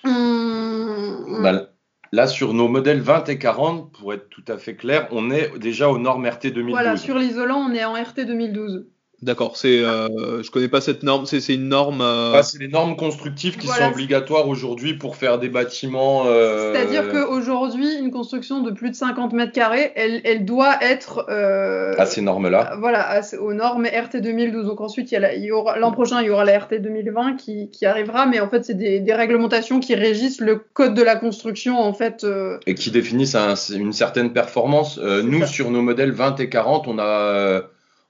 on- Bah, là, sur nos modèles 20 et 40, pour être tout à fait clair, on est déjà aux normes RT 2012. voilà, sur l'isolant, on est en RT 2012. D'accord, c'est euh, je connais pas cette norme, c'est c'est une norme. euh, Ah, c'est les normes constructives qui Voilà. sont obligatoires aujourd'hui pour faire des bâtiments. euh, C'est-à-dire qu'aujourd'hui, une construction de plus de 50 mètres carrés, elle, elle doit être euh, à ces normes-là. Voilà, à- aux normes RT 2012. Donc ensuite, il y a la- il y aura l'an prochain, il y aura la RT 2020 qui, qui arrivera, mais en fait, c'est des, des réglementations qui régissent le code de la construction, en fait. euh, Et qui définissent un- une certaine performance. Euh, nous, ça. sur nos modèles 20 et 40, on a euh,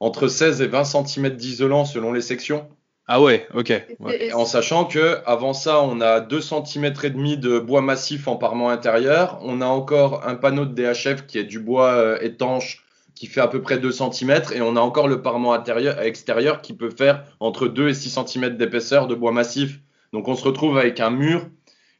entre 16 et 20 cm d'isolant selon les sections. Ah ouais, ok. ouais. En sachant que avant ça, on a 2 cm et demi de bois massif en parement intérieur. On a encore un panneau de DHF qui est du bois euh, étanche qui fait à peu près 2 cm et on a encore le parement intérieur extérieur qui peut faire entre 2 et 6 cm d'épaisseur de bois massif. Donc on se retrouve avec un mur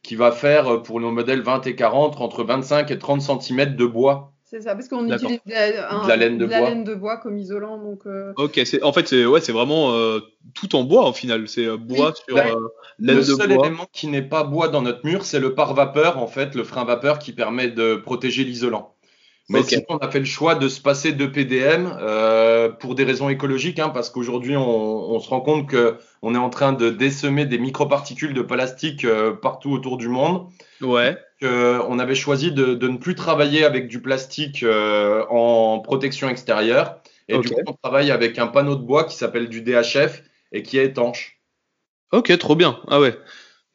qui va faire euh, pour nos modèles 20 et 40 entre 25 et 30 cm de bois. C'est ça, parce qu'on utilise de, un- De la laine de bois. laine de bois comme isolant. Donc, euh, Ok, c'est en fait c'est ouais c'est vraiment euh, tout en bois au final, c'est euh, bois Oui, sur ouais. euh, laine Le de seul bois. élément qui n'est pas bois dans notre mur, c'est le pare-vapeur, en fait, le frein vapeur qui permet de protéger l'isolant. Mais on a fait le choix de se passer de PDM euh, pour des raisons écologiques, hein, parce qu'aujourd'hui, on, on se rend compte que on est en train de désemer des microparticules de plastique euh, partout autour du monde. Ouais. Que on avait choisi de, de ne plus travailler avec du plastique euh, en protection extérieure. Et du coup, on travaille avec un panneau de bois qui s'appelle du DHF et qui est étanche. Ok, trop bien. Ah ouais.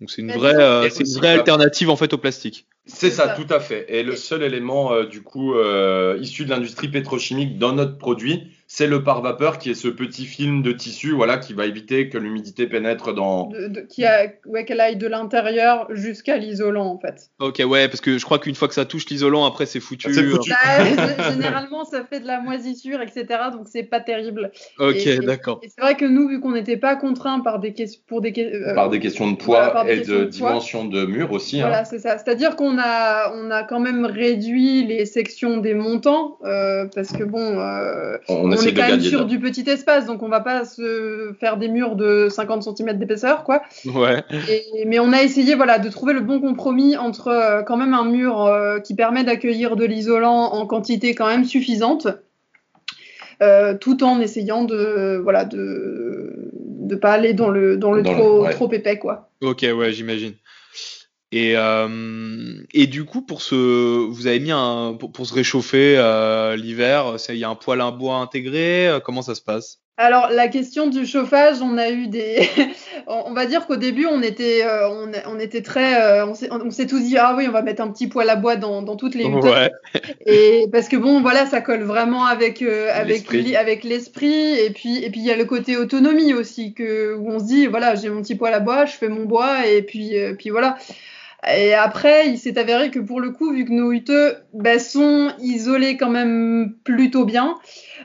Donc c'est une vraie euh, Et c'est une aussi, vraie alternative en fait au plastique. C'est C'est ça, ça. tout à fait. Et le seul élément, euh, du coup, euh, issu de l'industrie pétrochimique dans notre produit, c'est le pare-vapeur qui est ce petit film de tissu voilà, qui va éviter que l'humidité pénètre dans. De, de, qui a, ouais, qu'elle aille de l'intérieur jusqu'à l'isolant en fait. Ok, ouais, parce que je crois qu'une fois que ça touche l'isolant, après c'est foutu. C'est foutu. Bah, généralement, ça fait de la moisissure, etc. Donc c'est pas terrible. Ok, Et- d'accord. Et c'est vrai que nous, vu qu'on n'était pas contraints par des, pour des, que- euh, Par des questions de poids voilà, par des et questions de, de dimension de mur aussi. hein. Voilà, c'est ça. C'est-à-dire qu'on a, on a quand même réduit les sections des montants euh, parce que bon, euh, On, on, essaie est quand même sur du petit espace, donc on va pas se faire des murs de 50 cm d'épaisseur, quoi. Ouais. Et- mais on a essayé, voilà, de trouver le bon compromis entre euh, quand même un mur euh, qui permet d'accueillir de l'isolant en quantité quand même suffisante, euh, tout en essayant de, voilà, de, de pas aller dans le, dans le Dans le- trop, ouais. trop épais, quoi. Ok, ouais, j'imagine. Et, euh, et du coup, pour se, vous avez mis un, pour, pour se réchauffer euh, l'hiver, il y a un poêle à bois intégré. euh, Comment ça se passe? Alors la question du chauffage, on a eu des, on va dire qu'au début on était, on, on était très, on s'est on s'est tous dit ah oui on va mettre un petit poêle à bois dans, dans toutes les huttes Ouais. et parce que bon voilà ça colle vraiment avec avec L'esprit. l'i- avec l'esprit et puis et puis il y a le côté autonomie aussi que où on se dit voilà j'ai mon petit poêle à bois, je fais mon bois et puis puis voilà. Et après, il s'est avéré que pour le coup, vu que nos huttes bah, sont isolées quand même plutôt bien,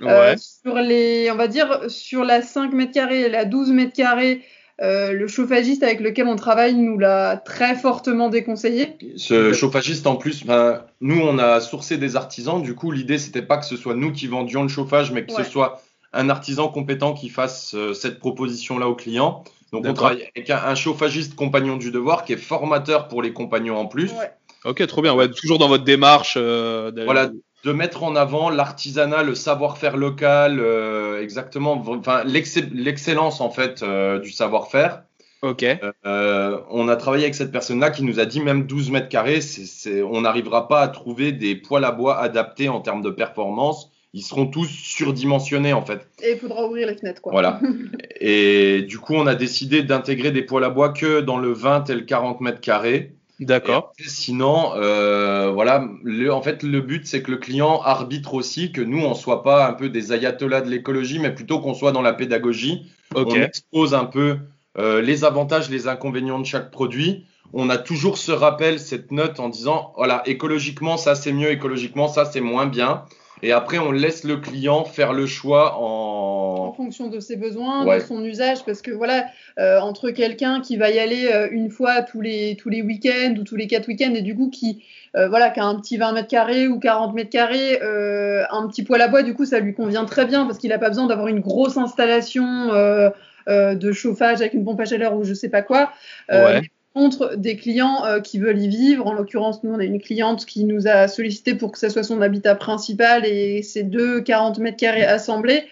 euh, sur les, on va dire, sur la 5 mètres carrés et la 12 mètres carrés, euh, le chauffagiste avec lequel on travaille nous l'a très fortement déconseillé. Ce chauffagiste en plus, ben, nous on a sourcé des artisans. Du coup, l'idée c'était pas que ce soit nous qui vendions le chauffage, mais que Ouais. ce soit un artisan compétent qui fasse euh, cette proposition-là au client. Donc on travaille avec un, un chauffagiste compagnon du devoir qui est formateur pour les compagnons en plus. Ouais. Ok, trop bien. Ouais, toujours dans votre démarche. euh, Voilà, de mettre en avant l'artisanat, le savoir-faire local, euh, exactement, enfin l'excell- l'excellence en fait euh, du savoir-faire. Ok. Euh, on a travaillé avec cette personne-là qui nous a dit même 12 mètres carrés, c'est- on n'arrivera pas à trouver des poêles à bois adaptés en termes de performance. Ils seront tous surdimensionnés en fait. Et il faudra ouvrir les fenêtres, quoi. Voilà. Et du coup, on a décidé d'intégrer des poêles à bois que dans le 20 et le 40 mètres carrés. D'accord. Sinon, euh, voilà, le, en fait, le but, c'est que le client arbitre aussi, que nous, on soit pas un peu des ayatollahs de l'écologie, mais plutôt qu'on soit dans la pédagogie. Ok. On expose un peu euh, les avantages, les inconvénients de chaque produit. On a toujours ce rappel, cette note en disant, voilà, écologiquement, ça c'est mieux, écologiquement, ça c'est moins bien. Et après, on laisse le client faire le choix En en. fonction de ses besoins, Ouais. de son usage, parce que voilà, euh, entre quelqu'un qui va y aller euh, une fois tous les, tous les week-ends ou tous les quatre week-ends, et du coup qui, euh, voilà, qui a un petit 20 mètres carrés ou 40 mètres carrés, euh, un petit poêle à bois, du coup, ça lui convient très bien parce qu'il n'a pas besoin d'avoir une grosse installation euh, euh, de chauffage avec une pompe à chaleur ou je sais pas quoi. Ouais. Contre, des clients euh, qui veulent y vivre, en l'occurrence, nous, on a une cliente qui nous a sollicité pour que ça soit son habitat principal et ces deux 40 mètres carrés assemblés.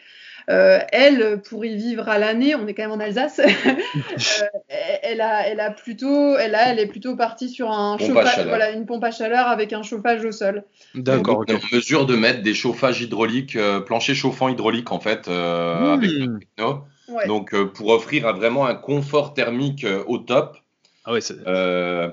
Euh, elle, pour y vivre à l'année, on est quand même en Alsace, euh, elle, a, elle a plutôt, elle, a, elle est plutôt partie sur un Pompe chauffage, voilà, une pompe à chaleur avec un chauffage au sol. D'accord. On est ok. en mesure de mettre des chauffages hydrauliques, euh, planchers chauffants hydrauliques en fait, euh, avec Hmm. Techno. Ouais. Donc euh, pour offrir vraiment un confort thermique euh, au top. Ah ouais, Euh,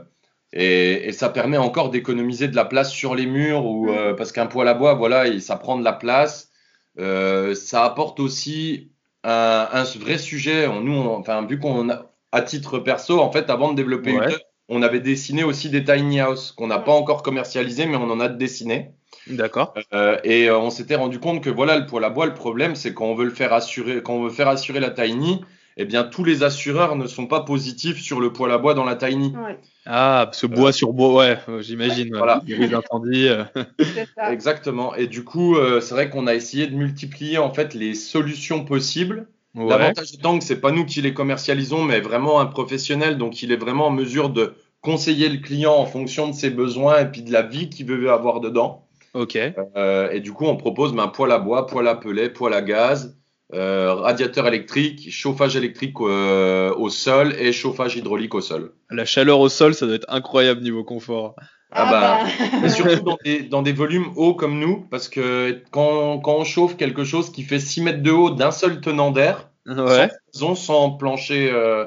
et, et ça permet encore d'économiser de la place sur les murs ou Mm. euh, parce qu'un poêle à bois, voilà, et ça prend de la place. Euh, ça apporte aussi un, un vrai sujet. On- Nous, on- enfin, vu qu'on a, à titre perso, en fait, avant de développer Ouais. Ute, on avait dessiné aussi des tiny house qu'on n'a Ouais. pas encore commercialisé, mais on en a dessiné. D'accord. Euh, et euh, on s'était rendu compte que voilà, le poêle à bois, le problème, c'est quand on veut le faire assurer, quand on veut faire assurer la tiny, eh bien, tous les assureurs ne sont pas positifs sur le poêle à bois dans la tiny. Ouais, Ah, ce bois sur bois, ouais, euh, j'imagine. ouais. Voilà. Les d'incendie. euh. c'est ça. Exactement. Et du coup, euh, c'est vrai qu'on a essayé de multiplier en fait les solutions possibles. Ouais. L'avantage étant que c'est pas nous qui les commercialisons, mais vraiment un professionnel, donc il est vraiment en mesure de conseiller le client en fonction de ses besoins et puis de la vie qu'il veut avoir dedans. Ok. Euh, et du coup, on propose ben, poêle à bois, poêle à pellet, poêle à gaz, euh, radiateur électrique, chauffage électrique euh, au sol et chauffage hydraulique au sol. La chaleur au sol, ça doit être incroyable niveau confort. Ah bah, Et surtout dans des, dans des volumes hauts comme nous, parce que quand, quand on chauffe quelque chose qui fait 6 mètres de haut d'un seul tenant d'air, Ouais. sans, plancher, euh,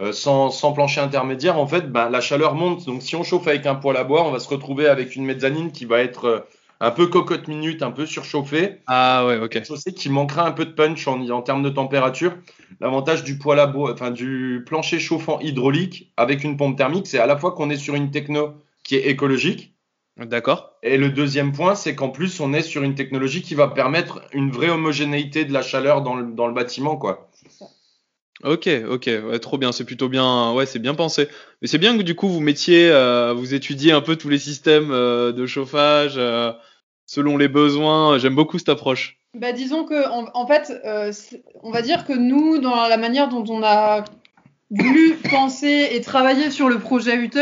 euh, sans, sans plancher intermédiaire, en fait, ben, la chaleur monte. Donc si on chauffe avec un poêle à bois, on va se retrouver avec une mezzanine qui va être euh, un peu cocotte minute, un peu surchauffé. Ah ouais, ok. Je sais qu'il manquera un peu de punch en, en termes de température. L'avantage du poêle à bois, enfin du plancher chauffant hydraulique avec une pompe thermique, c'est à la fois qu'on est sur une techno qui est écologique. D'accord. Et le deuxième point, c'est qu'en plus, on est sur une technologie qui va permettre une vraie homogénéité de la chaleur dans le, dans le bâtiment, quoi. Ok, ok, ouais, trop bien, c'est plutôt bien, ouais, c'est bien pensé. Mais c'est bien que du coup vous mettiez, euh, vous étudiez un peu tous les systèmes euh, de chauffage euh, selon les besoins. J'aime beaucoup cette approche. Bah, disons que, en, en fait, euh, on va dire que nous, dans la manière dont on a voulu penser et travailler sur le projet UTE,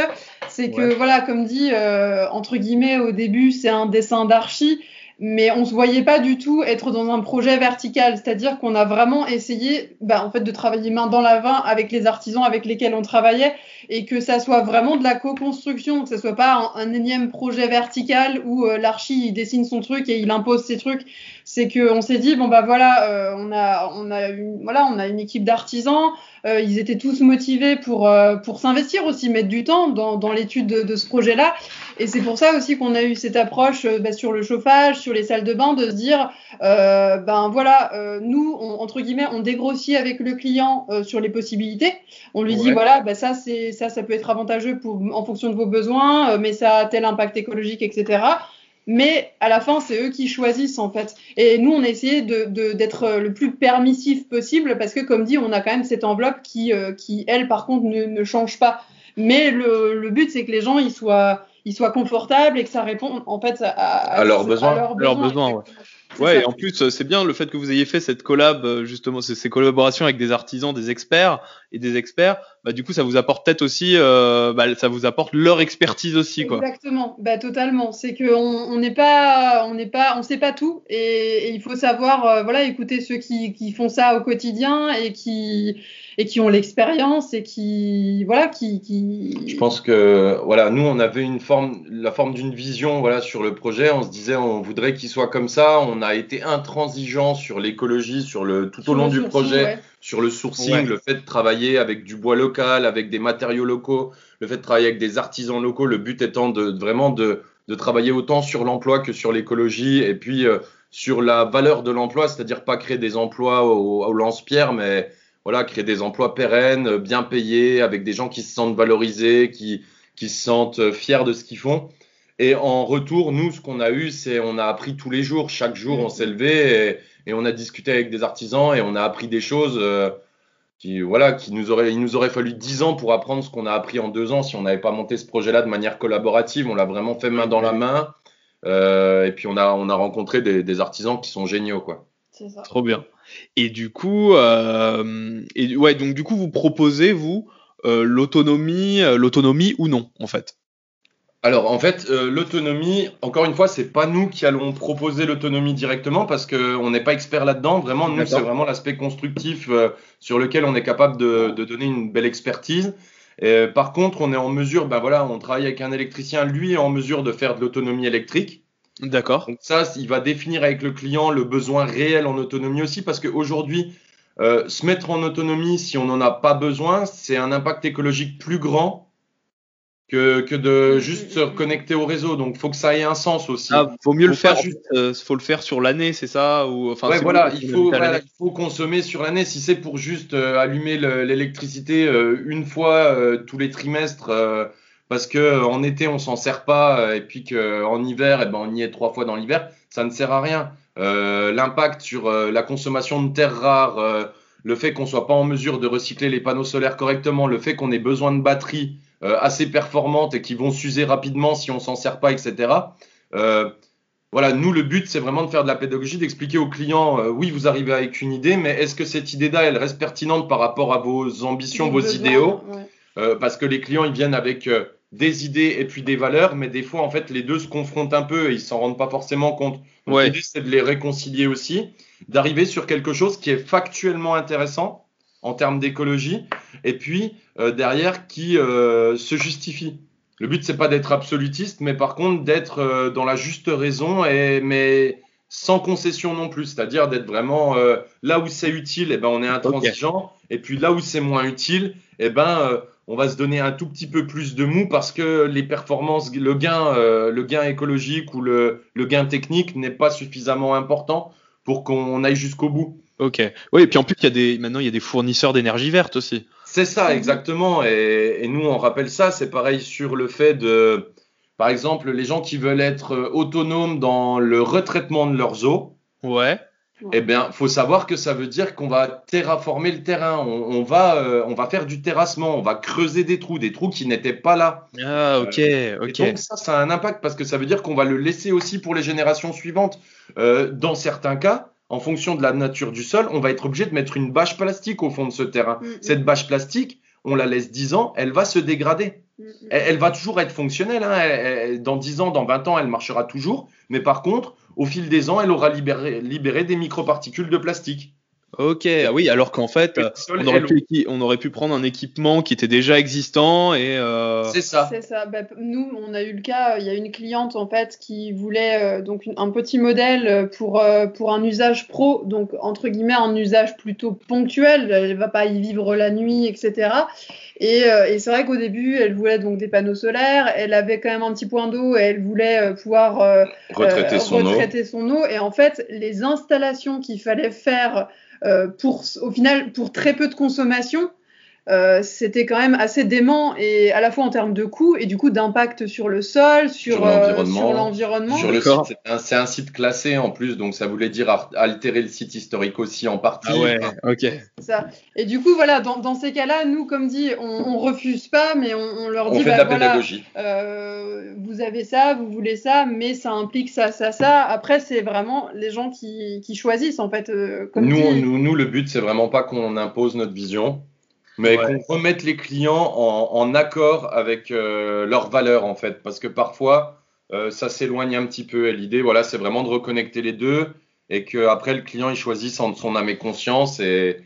c'est que, Ouais. voilà, comme dit, euh, entre guillemets, au début, c'est un dessin d'archi, mais on se voyait pas du tout être dans un projet vertical. C'est-à-dire qu'on a vraiment essayé, bah, en fait, de travailler main dans la main avec les artisans avec lesquels on travaillait et que ça soit vraiment de la co-construction, que ça soit pas un, un énième projet vertical où euh, l'archi il dessine son truc et il impose ses trucs. C'est que on s'est dit bon bah voilà, euh, on a on a une, voilà on a une équipe d'artisans, euh, ils étaient tous motivés pour euh, pour s'investir aussi, mettre du temps dans, dans l'étude de, de ce projet-là. Et c'est pour ça aussi qu'on a eu cette approche bah, sur le chauffage, sur les salles de bain, de se dire ben voilà, nous on, entre guillemets on dégrossit avec le client sur les possibilités. On lui dit voilà, bah, ça c'est ça ça peut être avantageux pour en fonction de vos besoins, euh, mais ça a tel impact écologique, etc. Mais à la fin, c'est eux qui choisissent en fait. Et nous, on a essayé de- de- d'être euh, le plus permissif possible parce que, comme dit, on a quand même cette enveloppe qui, euh, qui elle, par contre, ne, ne change pas. Mais le, le but, c'est que les gens ils soient, ils soient confortables et que ça réponde en fait à, À leurs besoins. leurs À leurs besoins, ouais. Ouais, et en plus, euh, c'est bien le fait que vous ayez fait cette collab, euh, justement, ces, collaborations avec des artisans, des experts et des experts. Bah, du coup, ça vous apporte peut-être aussi, euh, bah, ça vous apporte leur expertise aussi, quoi. Exactement, bah totalement. C'est que on on n'est pas, on n'est pas, on sait pas tout, et, et il faut savoir, euh, voilà, écouter ceux qui, qui font ça au quotidien et qui et qui ont l'expérience et qui, voilà, qui, qui. Je pense que voilà, nous on avait une forme, la forme d'une vision voilà sur le projet. On se disait on voudrait qu'il soit comme ça. On a été intransigeant sur l'écologie, sur le tout au long du sourcing, projet, ouais. sur le sourcing, Ouais. le fait de travailler avec du bois local, avec des matériaux locaux, le fait de travailler avec des artisans locaux. Le but étant de de- vraiment de de travailler autant sur l'emploi que sur l'écologie et puis euh, sur la valeur de l'emploi, c'est-à-dire pas créer des emplois au, au lance-pierre, mais voilà, créer des emplois pérennes, euh, bien payés, avec des gens qui se sentent valorisés, qui, qui se sentent euh, fiers de ce qu'ils font. Et en retour, nous, ce qu'on a eu, c'est on a appris tous les jours. Chaque jour, on s'est levé et, et on a discuté avec des artisans et on a appris des choses euh, qui, voilà, qui nous auraient, il nous aurait fallu dix ans pour apprendre ce qu'on a appris en deux ans si on n'avait pas monté ce projet-là de manière collaborative. On l'a vraiment fait main dans la main. Euh, et puis on a, on a rencontré des, des artisans qui sont géniaux, quoi. C'est ça. Trop bien. Et du coup, euh, et ouais, donc du coup, vous proposez vous euh, l'autonomie, euh, l'autonomie ou non, en fait? Alors en fait, euh, l'autonomie, encore une fois, c'est pas nous qui allons proposer l'autonomie directement parce que on n'est pas expert là-dedans. Vraiment, nous, c'est vraiment l'aspect constructif euh, sur lequel on est capable de, de donner une belle expertise. Et, par contre, on est en mesure, ben voilà, on travaille avec un électricien, lui est en mesure de faire de l'autonomie électrique. D'accord. Donc ça, il va définir avec le client le besoin réel en autonomie aussi, parce qu'aujourd'hui, euh, se mettre en autonomie si on n'en a pas besoin, c'est un impact écologique plus grand que, que de juste se reconnecter au réseau. Donc, faut que ça ait un sens aussi. Ah, faut mieux le Faut faire. juste- euh, faut le faire sur l'année, c'est ça ou enfin. ouais, voilà, il faut, voilà, il faut consommer sur l'année. Si c'est pour juste euh, allumer le- l'électricité euh, une fois tous les trimestres, parce que euh, en été on s'en sert pas, euh, et puis qu'en hiver, eh ben, on y est trois fois dans l'hiver, ça ne sert à rien. Euh, L'impact sur euh, la consommation de terres rares, euh, le fait qu'on soit pas en mesure de recycler les panneaux solaires correctement, le fait qu'on ait besoin de batteries euh, assez performantes et qui vont s'user rapidement si on s'en sert pas, etc. Euh, voilà, nous, le but, c'est vraiment de faire de la pédagogie, d'expliquer aux clients, euh, oui, vous arrivez avec une idée, mais est-ce que cette idée-là, elle reste pertinente par rapport à vos ambitions, vos idéaux? ouais. Euh, Parce que les clients, ils viennent avec euh, des idées et puis des valeurs, mais des fois, en fait, les deux se confrontent un peu et ils s'en rendent pas forcément compte. Ouais. l'idée, c'est de les réconcilier aussi, d'arriver sur quelque chose qui est factuellement intéressant en termes d'écologie, et puis euh, derrière qui se justifie. Le but, c'est pas d'être absolutiste, mais par contre d'être dans la juste raison, et, mais sans concession non plus. C'est-à-dire d'être vraiment euh, là où c'est utile, et ben, on est intransigeant, et puis là où c'est moins utile, et ben, euh, on va se donner un tout petit peu plus de mou parce que les performances, le gain, euh, le gain écologique ou le, le gain technique n'est pas suffisamment important pour qu'on aille jusqu'au bout. Ok. Oui, et puis en plus, il y a des, maintenant, il y a des fournisseurs d'énergie verte aussi. C'est ça, exactement. Et, et, nous, on rappelle ça. C'est pareil sur le fait de, par exemple, les gens qui veulent être autonomes dans le retraitement de leurs eaux. Ouais. Eh bien, faut savoir que ça veut dire qu'on va terraformer le terrain. On, on va, euh, on va faire du terrassement. On va creuser des trous, des trous qui n'étaient pas là. Ah, ok, Euh, ok. Et donc ça, ça a un impact parce que ça veut dire qu'on va le laisser aussi pour les générations suivantes. Euh, dans certains cas, en fonction de la nature du sol, on va être obligé de mettre une bâche plastique au fond de ce terrain. Mm, mm. Cette bâche plastique, on la laisse 10 ans, elle va se dégrader. Mm. Elle, elle va toujours être fonctionnelle. hein. Elle- elle- dans 10 ans, dans 20 ans, elle marchera toujours. Mais par contre, au fil des ans, elle aura libéré, libéré des microparticules de plastique. Ok, ah oui, alors qu'en fait, euh, on aurait, pu, équi- on aurait pu prendre un équipement qui était déjà existant et. euh, C'est ça. C'est ça. Bah, nous, on a eu le cas. Il y a une cliente en fait qui voulait euh, donc une- un petit modèle euh, pour euh, pour un usage pro, donc entre guillemets un usage plutôt ponctuel. Elle va pas y vivre la nuit, etc. Et, euh, et c'est vrai qu'au début, elle voulait donc des panneaux solaires. Elle avait quand même un petit point d'eau et elle voulait euh, pouvoir euh, Retraiter euh, son eau. retraiter son eau. Et en fait, les installations qu'il fallait faire euh, pour, au final, pour très peu de consommation, euh, c'était quand même assez dément et à la fois en termes de coût et du coup d'impact sur le sol, sur, Sur euh, l'environnement. sur. Sur le D'accord. site, c'est un, site classé en plus, donc ça voulait dire altérer le site historique aussi en partie. Ah ouais, ok. Ça. Et du coup, voilà, dans, dans ces cas-là, nous, comme dit, on, on refuse pas, mais on, on leur On dit, fait de bah, la voilà, pédagogie. euh, vous avez ça, vous voulez ça, mais ça implique ça, ça, ça. Après, c'est vraiment les gens qui, qui choisissent, en fait. euh, comme Nous, dit. on- nous, nous, le but, c'est vraiment pas qu'on impose notre vision, mais Ouais. qu'on remette les clients en, en accord avec euh, leurs valeurs, en fait. Parce que parfois, euh, ça s'éloigne un petit peu. Et l'idée, voilà, c'est vraiment de reconnecter les deux et qu'après, le client, il choisisse en son âme et conscience et,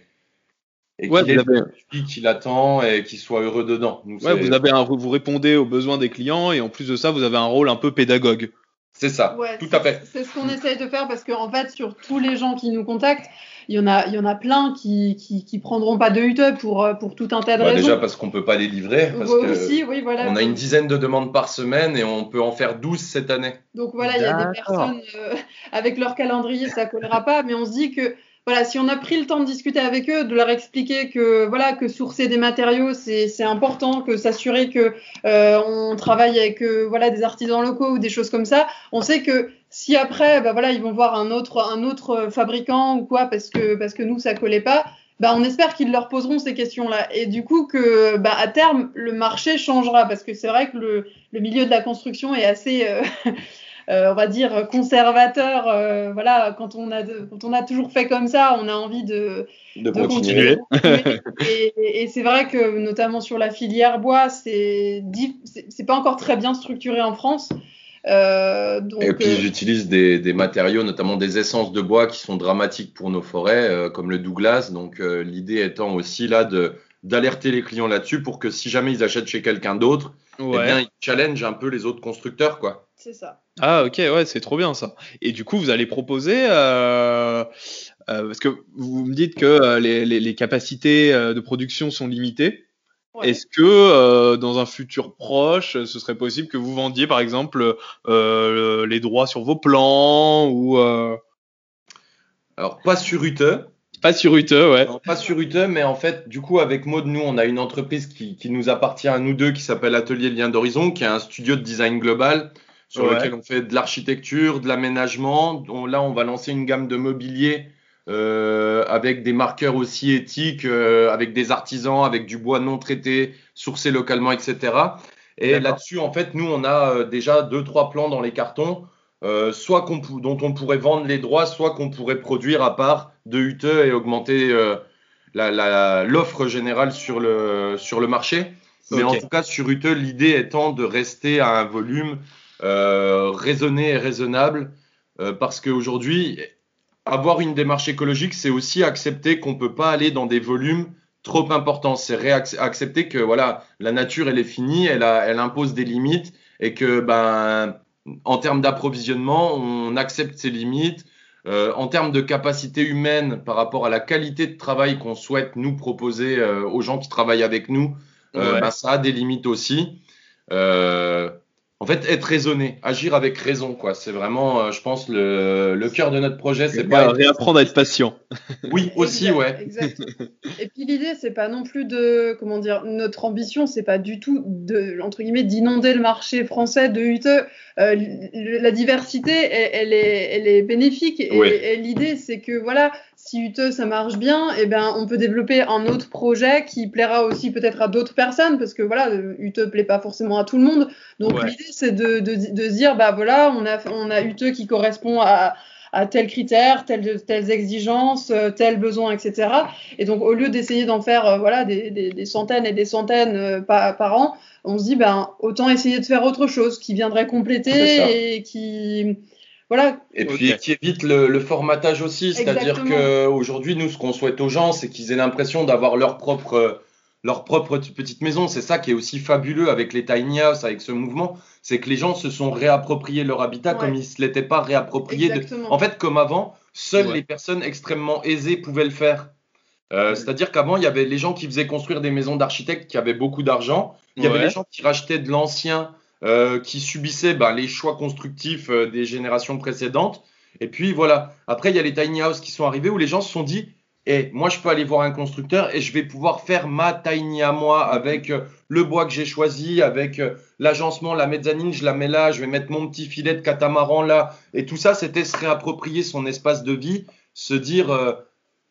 et Ouais, qu'il avez, qu'il attend et qu'il soit heureux dedans. Nous, ouais, vous, avez un, vous répondez aux besoins des clients et en plus de ça, vous avez un rôle un peu pédagogue. C'est ça, Ouais, tout à fait. C'est ce qu'on essaye de faire parce qu'en fait, sur tous les gens qui nous contactent, il y en a, il y en a plein qui, qui, qui prendront pas de UTE pour, euh, pour tout un tas de Bah, raisons. déjà parce qu'on peut pas les livrer, parce Ouais, que aussi, oui, voilà. on a une dizaine de demandes par semaine et on peut en faire 12 cette année. Donc voilà, il y a des personnes euh, avec leur calendrier, ça collera pas, mais on se dit que voilà, si on a pris le temps de discuter avec eux, de leur expliquer que voilà que sourcer des matériaux c'est c'est important, que s'assurer que euh, on travaille avec euh, voilà des artisans locaux ou des choses comme ça, on sait que si après bah voilà ils vont voir un autre un autre fabricant ou quoi parce que parce que nous ça collait pas, bah on espère qu'ils leur poseront ces questions-là et du coup que bah à terme le marché changera parce que c'est vrai que le le milieu de la construction est assez euh, euh, on va dire conservateur. euh, voilà, quand on a de- quand on a toujours fait comme ça, on a envie de, De de continuer. continuer. et et- et c'est vrai que notamment sur la filière bois, c'est c'est pas encore très bien structuré en France. Euh, donc, Et puis euh, j'utilise des, des matériaux, notamment des essences de bois qui sont dramatiques pour nos forêts, euh, comme le Douglas. Donc euh, l'idée étant aussi là de d'alerter les clients là-dessus pour que si jamais ils achètent chez quelqu'un d'autre, eh bien ils challengent un peu les autres constructeurs, quoi. c'est ça. Ah ok, ouais, c'est trop bien ça. Et du coup, vous allez proposer, euh, euh, parce que vous me dites que euh, les, les, les capacités euh, de production sont limitées. Ouais. Est-ce que euh, dans un futur proche, ce serait possible que vous vendiez par exemple euh, les droits sur vos plans ou euh, Alors pas sur UTE, pas sur UTE, ouais. non, pas sur UTE, mais en fait, du coup, avec Maud, nous, on a une entreprise qui, qui nous appartient à nous deux, qui s'appelle Atelier Lien d'Horizon, qui est un studio de design global sur Ouais. lequel on fait de l'architecture, de l'aménagement. Là, on va lancer une gamme de mobilier euh, avec des marqueurs aussi éthiques, euh, avec des artisans, avec du bois non traité, sourcé localement, etc. Et là-dessus, en fait, nous, on a euh, déjà deux, trois plans dans les cartons, euh, soit pou- dont on pourrait vendre les droits, soit qu'on pourrait produire à part de UTE et augmenter euh, la- la- l'offre générale sur le, sur le marché. Mais en tout cas, sur UTE, l'idée étant de rester à un volume euh, raisonné et raisonnable, euh, parce qu'aujourd'hui, avoir une démarche écologique, c'est aussi accepter qu'on ne peut pas aller dans des volumes trop importants. C'est accepter que voilà, la nature, elle est finie, elle, a- elle impose des limites, et que ben, en termes d'approvisionnement, on accepte ces limites. Euh, en termes de capacité humaine par rapport à la qualité de travail qu'on souhaite nous proposer euh, aux gens qui travaillent avec nous, euh, Ouais. bah, ça a des limites aussi. En fait, être raisonné, agir avec raison, quoi. C'est vraiment, euh, je pense, le, le cœur de notre projet. C'est Ouais, pas. réapprendre à être patient. Oui, aussi, Exact, ouais. exact. Et puis l'idée, c'est pas non plus de, comment dire, notre ambition, c'est pas du tout de, entre guillemets, d'inonder le marché français de UTE. Euh, la diversité, elle, elle est, elle est bénéfique. Et, Oui. et l'idée, c'est que voilà, si UTE ça marche bien, eh ben, on peut développer un autre projet qui plaira aussi peut-être à d'autres personnes, parce que voilà, euh, UTE plaît pas forcément à tout le monde. Donc Ouais. l'idée, c'est de, de, dire, bah voilà, on a, on a UTE qui correspond à à tels critères, telles, telles exigences, euh, tels besoins, etc. Et donc, au lieu d'essayer d'en faire euh, voilà, des, des, des centaines et des centaines euh, par, par an, on se dit, ben, autant essayer de faire autre chose qui viendrait compléter et qui. Voilà, Et puis qui évite le, le formatage aussi, c'est-à-dire qu'aujourd'hui, nous, ce qu'on souhaite aux gens, c'est qu'ils aient l'impression d'avoir leur propre, leur propre petite maison. C'est ça qui est aussi fabuleux avec les tiny house, avec ce mouvement, c'est que les gens se sont réappropriés leur habitat Ouais. comme ils ne se l'étaient pas réapproprié. de-. En fait, comme avant, seules Ouais. les personnes extrêmement aisées pouvaient le faire. Euh, C'est-à-dire qu'avant, il y avait les gens qui faisaient construire des maisons d'architectes qui avaient beaucoup d'argent. Il y avait les gens qui rachetaient de l'ancien, euh, qui subissaient ben, les choix constructifs euh, des générations précédentes. Et puis voilà. Après, il y a les tiny houses qui sont arrivés où les gens se sont dit Eh, moi, je peux aller voir un constructeur et je vais pouvoir faire ma tiny à moi avec euh, le bois que j'ai choisi, avec euh, l'agencement, la mezzanine, je la mets là, je vais mettre mon petit filet de catamaran là. Et tout ça, c'était se réapproprier son espace de vie, se dire euh,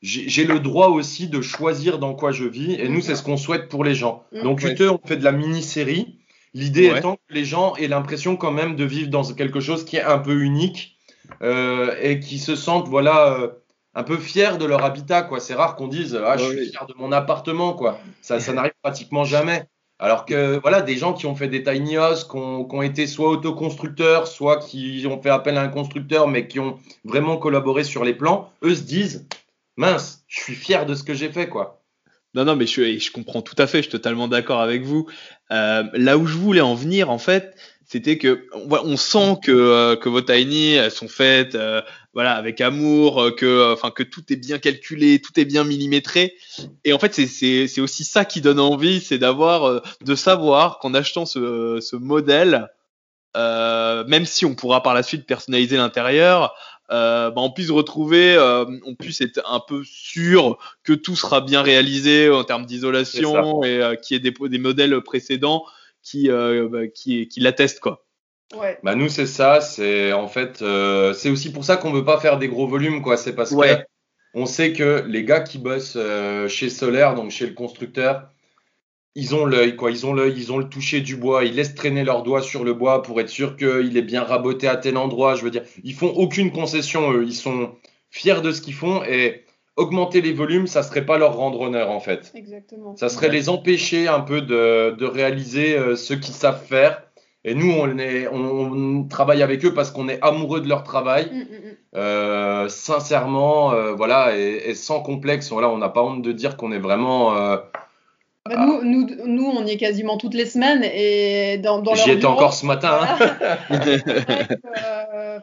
j'ai le droit aussi de choisir dans quoi je vis. Et nous, c'est ce qu'on souhaite pour les gens. Mm. Donc. UTE, on fait de la mini-série. L'idée Ouais. étant que les gens aient l'impression quand même de vivre dans quelque chose qui est un peu unique euh, et qui se sentent voilà euh, un peu fiers de leur habitat quoi. C'est rare qu'on dise ah je suis oui. fier de mon appartement quoi. Ça ça n'arrive pratiquement jamais. Alors que voilà des gens qui ont fait des tiny qui ont, qui ont été soit autoconstructeurs, soit qui ont fait appel à un constructeur mais qui ont vraiment collaboré sur les plans, eux se disent mince je suis fier de ce que j'ai fait quoi. Non, non, mais je, je comprends tout à fait, je suis totalement d'accord avec vous. Euh, là où je voulais en venir, en fait, c'était que on, sent que, euh, que vos tiny elles sont faites euh, voilà, avec amour, euh, que, euh, enfin, que tout est bien calculé, tout est bien millimétré. Et en fait, c'est- aussi ça qui donne envie, c'est d'avoir, euh, de savoir qu'en achetant ce, ce modèle, même si on pourra par la suite personnaliser l'intérieur, euh, bah, on puisse retrouver, euh, on puisse être un peu sûr que tout sera bien réalisé en termes d'isolation et euh, qu'il y ait des, des modèles précédents qui, euh, bah, qui, qui l'attestent quoi. Ouais. Bah nous c'est ça, c'est en fait euh, c'est aussi pour ça qu'on veut pas faire des gros volumes quoi, c'est parce Ouais. que on sait que les gars qui bossent euh, chez Solaire, donc chez le constructeur, ils ont l'œil quoi, ils ont l'œil, ils ont le toucher du bois, ils laissent traîner leurs doigts sur le bois pour être sûr qu'il est bien raboté à tel endroit, je veux dire, ils font aucune concession eux, ils sont fiers de ce qu'ils font et augmenter les volumes, ça serait pas leur rendre honneur en fait. Exactement. Ça serait les empêcher un peu de, de réaliser euh, ce qu'ils savent faire. Et nous, on, est, on, on travaille avec eux parce qu'on est amoureux de leur travail, Mm, mm, mm. euh, sincèrement, euh, voilà, et, et sans complexe. Voilà, on n'a pas honte de dire qu'on est vraiment. euh, Bah, nous, nous, nous, on y est quasiment toutes les semaines et dans, J'y étais encore ce matin. hein. C'est euh,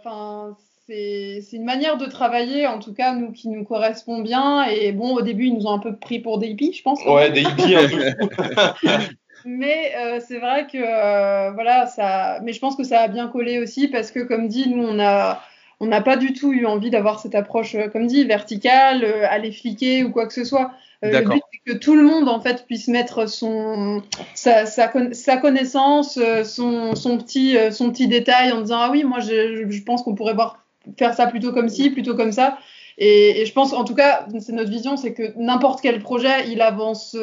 c'est une manière de travailler, en tout cas, nous, qui nous correspond bien. Et bon, au début, ils nous ont un peu pris pour des hippies, je pense. Ouais, des hippies un peu. Mais euh, c'est vrai que, euh, voilà, ça. Mais je pense que ça a bien collé aussi parce que, comme dit, nous, on a. On n'a pas du tout eu envie d'avoir cette approche, comme dit, verticale, aller fliquer ou quoi que ce soit. Euh, le but, c'est que tout le monde, en fait, puisse mettre son, sa, sa, con- sa connaissance, euh, son, son, petit, euh, son petit détail en disant Ah oui, moi, je, je pense qu'on pourrait voir, faire ça plutôt comme ci, plutôt comme ça. Et, et je pense, en tout cas, c'est notre vision, c'est que n'importe quel projet, il avance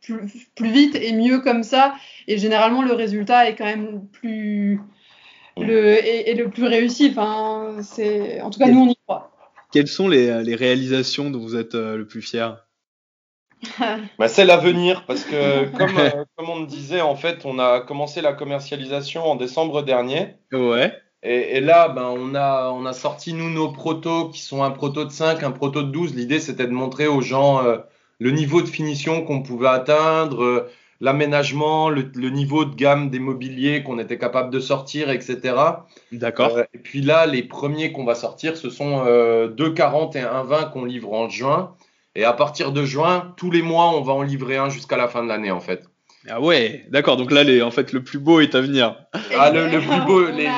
plus, plus vite et mieux comme ça. Et généralement, le résultat est quand même plus. Le, et, et le plus réussi. Enfin, c'est, en tout cas, nous, on y croit. Quelles sont les, les réalisations dont vous êtes le plus fier? Bah, c'est l'avenir parce que, comme, euh, comme on me disait, en fait, on a commencé la commercialisation en décembre dernier. Ouais. Et, et là, ben, on, a, on a sorti, nous, nos protos qui sont un proto de 5, un proto de 12. L'idée, c'était de montrer aux gens euh, le niveau de finition qu'on pouvait atteindre, euh, l'aménagement, le, le niveau de gamme des mobiliers qu'on était capable de sortir, etc. D'accord. Et puis là, les premiers qu'on va sortir, ce sont euh, 2,40 et 1,20 qu'on livre en juin. Et à partir de juin, tous les mois, on va en livrer un jusqu'à la fin de l'année, en fait. Ah ouais, d'accord. Donc là, les, en fait, le plus beau est à venir. Ah, le, le plus beau, les-.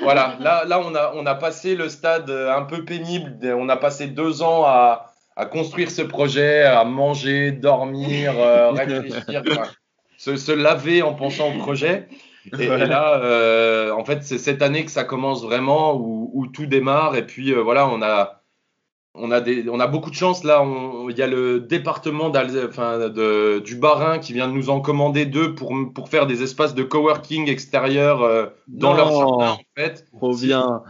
Voilà, là, là on, a, on a passé le stade euh, un peu pénible. On a passé deux ans à, à construire ce projet, à manger, dormir, euh, réfléchir, enfin, se, se laver en pensant au projet. Et, là, euh, en fait, c'est cette année que ça commence vraiment, où, où tout démarre. Et puis, euh, voilà, on a, on, a des, on a beaucoup de chance. Là, il y a le département enfin, de, du Bas-Rhin qui vient de nous en commander deux pour, pour faire des espaces de coworking extérieurs euh, dans Non. leur jardin, en fait. Trop bien.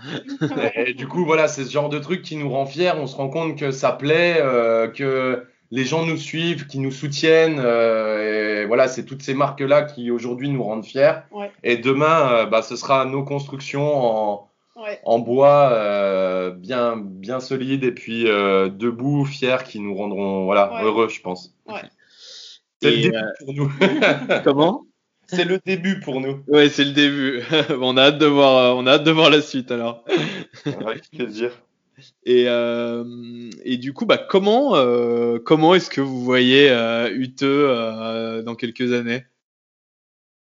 Et, et du coup, voilà, c'est ce genre de truc qui nous rend fiers. On se rend compte que ça plaît, euh, que les gens nous suivent, qui nous soutiennent. euh, et voilà, c'est toutes ces marques-là qui aujourd'hui nous rendent fiers. Ouais. Et demain, euh, bah, ce sera nos constructions en, Ouais. en bois euh, bien, bien solides et puis euh, debout, fiers, qui nous rendront voilà, Ouais. heureux, je pense. Ouais. C'est le début euh, pour nous. Comment? C'est le début pour nous. Ouais, c'est le début. on a hâte de voir, on a hâte de voir la suite alors. Avec plaisir. Et, euh, et du coup, bah, comment, euh, comment est-ce que vous voyez euh, UTE euh, dans quelques années?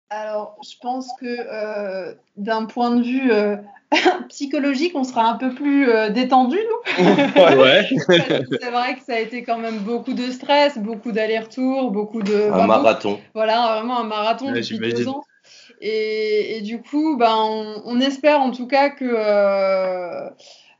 Alors, je pense que euh, d'un point de vue euh, psychologique, on sera un peu plus euh, détendu, nous. Ouais. C'est vrai que ça a été quand même beaucoup de stress, beaucoup d'allers-retours, beaucoup de. Un bah, beaucoup- marathon. Voilà, vraiment un marathon Ouais, depuis deux ans. Et, et du coup, ben, on, on espère en tout cas que, euh,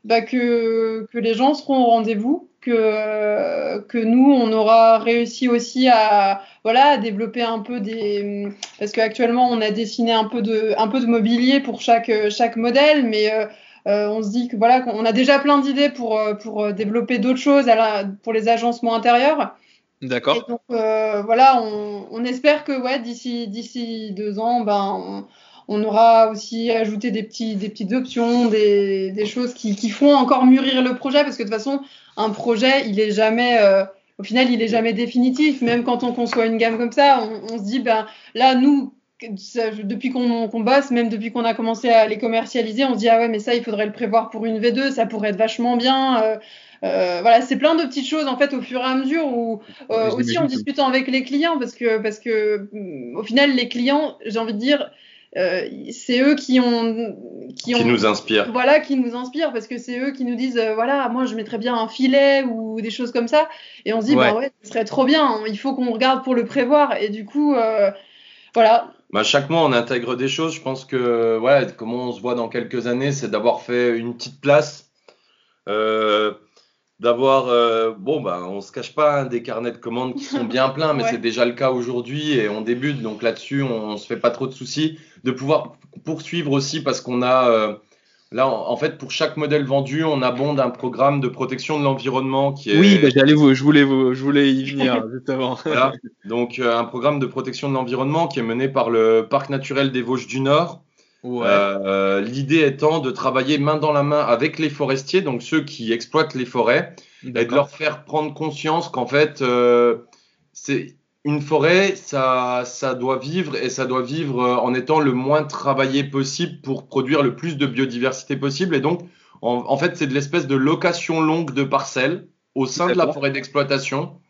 bah, que, que les gens seront au rendez-vous, que, que nous, on aura réussi aussi à, voilà, à développer un peu des... Parce qu'actuellement, on a dessiné un peu de, un peu de mobilier pour chaque, chaque modèle, mais... euh, euh, on se dit que voilà qu'on a déjà plein d'idées pour, pour développer d'autres choses à la- pour les agencements intérieurs. D'accord. donc euh, voilà, on, on espère que ouais, d'ici d'ici deux ans, ben on, on aura aussi ajouté des petits des petites options, des, des choses qui, qui font encore mûrir le projet parce que de toute façon un projet il est jamais euh, au final il est jamais définitif. Même quand on conçoit une gamme comme ça, on, on se dit ben là nous ça, depuis qu'on bosse, même depuis qu'on a commencé à les commercialiser, on se dit ah ouais mais ça il faudrait le prévoir pour une V2, ça pourrait être vachement bien. Euh, euh, voilà, c'est plein de petites choses en fait au fur et à mesure où euh, aussi en discutant avec les clients parce que parce que au final les clients, j'ai envie de dire, euh, c'est eux qui ont qui ont Qui nous inspire. voilà qui nous inspirent parce que c'est eux qui nous disent euh, voilà moi je mettrais bien un filet ou des choses comme ça et on se dit Ouais. bah ouais ce serait trop bien hein, il faut qu'on regarde pour le prévoir et du coup euh, voilà Bah, chaque mois, on intègre des choses. Je pense que, voilà, comment on se voit dans quelques années, c'est d'avoir fait une petite place, d'avoir, bon, bah, on se cache pas, hein, des carnets de commandes qui sont bien pleins, mais Ouais. c'est déjà le cas aujourd'hui et on débute, donc là-dessus, on, on se fait pas trop de soucis. De pouvoir poursuivre aussi parce qu'on a, euh, là, en, en fait, pour chaque modèle vendu, on abonde un programme de protection de l'environnement qui est. Oui, bah, j'allais vous, je voulais vous, je voulais y venir justement. Voilà. Donc, euh, un programme de protection de l'environnement qui est mené par le Parc naturel des Vosges du Nord. Ouais. Euh, L'idée étant de travailler main dans la main avec les forestiers, donc ceux qui exploitent les forêts, et de leur faire prendre conscience qu'en fait, euh, c'est une forêt, ça, ça doit vivre et ça doit vivre euh, en étant le moins travaillé possible pour produire le plus de biodiversité possible. Et donc, en, en fait, c'est de l'espèce de location longue de parcelles au sein de la forêt d'exploitation.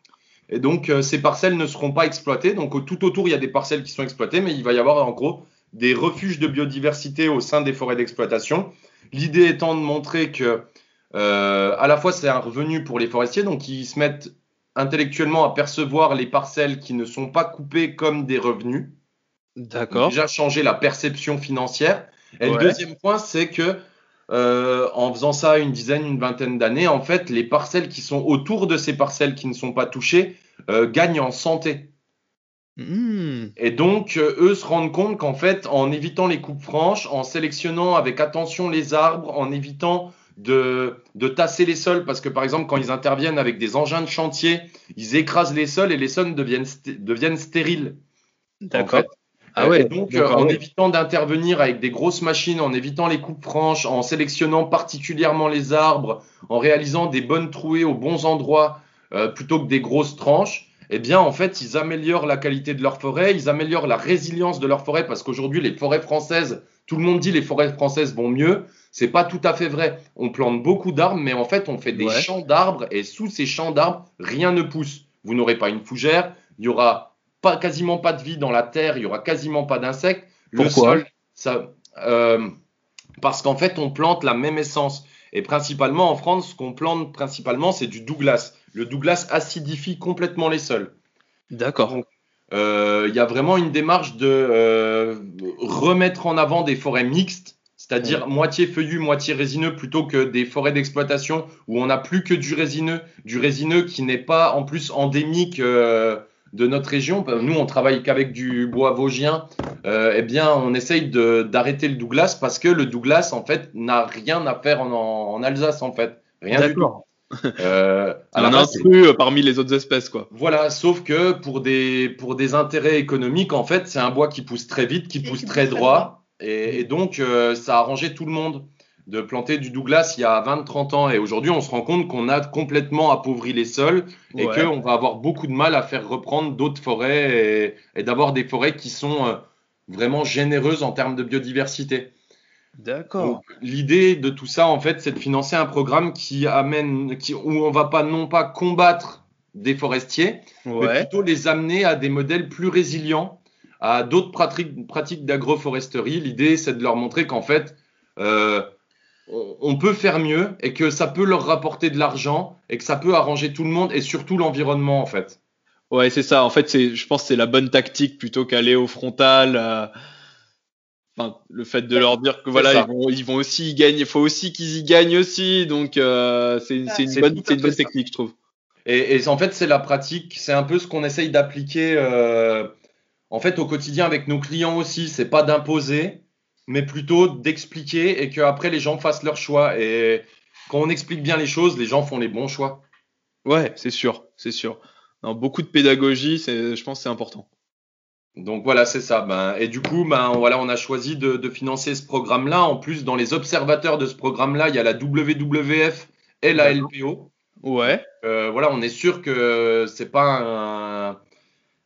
Et donc, euh, ces parcelles ne seront pas exploitées. Donc, tout autour, il y a des parcelles qui sont exploitées, mais il va y avoir en gros des refuges de biodiversité au sein des forêts d'exploitation. L'idée étant de montrer que, euh, à la fois, c'est un revenu pour les forestiers, donc ils se mettent intellectuellement à percevoir les parcelles qui ne sont pas coupées comme des revenus. D'accord. Déjà changer la perception financière. Et Ouais. le deuxième point, c'est que euh, en faisant ça une dizaine, une vingtaine d'années, en fait, les parcelles qui sont autour de ces parcelles qui ne sont pas touchées euh, gagnent en santé. Hmm. Et donc, euh, eux se rendent compte qu'en fait, en évitant les coupes franches, en sélectionnant avec attention les arbres, en évitant de, de tasser les sols, parce que par exemple, quand ils interviennent avec des engins de chantier, ils écrasent les sols et les sols deviennent, sté- deviennent stériles. en D'accord. fait. Ah ouais. Et donc, euh, en évitant d'intervenir avec des grosses machines, en évitant les coupes franches, en sélectionnant particulièrement les arbres, en réalisant des bonnes trouées aux bons endroits, euh, plutôt que des grosses tranches, eh bien, en fait, ils améliorent la qualité de leur forêt, ils améliorent la résilience de leur forêt, parce qu'aujourd'hui, les forêts françaises, tout le monde dit les forêts françaises vont mieux. C'est pas tout à fait vrai. On plante beaucoup d'arbres, mais en fait, on fait des Ouais. champs d'arbres, et sous ces champs d'arbres, rien ne pousse. Vous n'aurez pas une fougère, il y aura pas, quasiment pas de vie dans la terre, il y aura quasiment pas d'insectes. Le sol, ça, euh, parce qu'en fait, on plante la même essence. Et principalement en France, ce qu'on plante principalement, c'est du Douglas. Le Douglas acidifie complètement les sols. D'accord. Euh, Il y a vraiment une démarche de euh, remettre en avant des forêts mixtes, c'est-à-dire moitié feuillu, moitié résineux, plutôt que des forêts d'exploitation où on n'a plus que du résineux, du résineux qui n'est pas en plus endémique euh, de notre région. Nous, on travaille qu'avec du bois vosgien. Euh, eh bien, on essaye de- d'arrêter le Douglas parce que le Douglas, en fait, n'a rien à faire en, en Alsace, en fait. Rien du tout. D'accord. Euh, à un intrus euh, parmi les autres espèces, quoi. voilà, sauf que pour des, pour des intérêts économiques, en fait, c'est un bois qui pousse très vite, qui pousse très droit. Et, et donc, euh, ça a arrangé tout le monde de planter du Douglas il y a 20-30 ans. Et aujourd'hui, on se rend compte qu'on a complètement appauvri les sols et Ouais. qu'on va avoir beaucoup de mal à faire reprendre d'autres forêts et, et d'avoir des forêts qui sont euh, vraiment généreuses en termes de biodiversité. D'accord. L'idée de tout ça, en fait, c'est de financer un programme qui amène, qui, où on va pas non pas combattre des forestiers, mais plutôt les amener à des modèles plus résilients, à d'autres pratiques, pratiques d'agroforesterie. L'idée, c'est de leur montrer qu'en fait, euh, on, peut faire mieux et que ça peut leur rapporter de l'argent et que ça peut arranger tout le monde et surtout l'environnement, en fait. Ouais, c'est ça. En fait, c'est, je pense que c'est la bonne tactique plutôt qu'aller au frontal. euh, Enfin, le fait de leur dire que voilà, ils vont, ils vont aussi y gagner. Il faut aussi qu'ils y gagnent aussi. Donc, euh, c'est, c'est une bonne, c'est une ça. technique, je trouve. Et, et en fait, c'est la pratique, c'est un peu ce qu'on essaye d'appliquer euh, en fait au quotidien avec nos clients aussi. C'est pas d'imposer, mais plutôt d'expliquer et qu'après les gens fassent leur choix. Et quand on explique bien les choses, les gens font les bons choix. Ouais, c'est sûr, c'est sûr. Non, beaucoup de pédagogie, je pense, c'est important. Donc voilà, c'est ça. Ben, et du coup, ben, voilà, on a choisi de, de financer ce programme-là. En plus, dans les observateurs de ce programme-là, il y a la WWF et la LPO. Ouais. Euh, voilà, on est sûr que c'est pas un,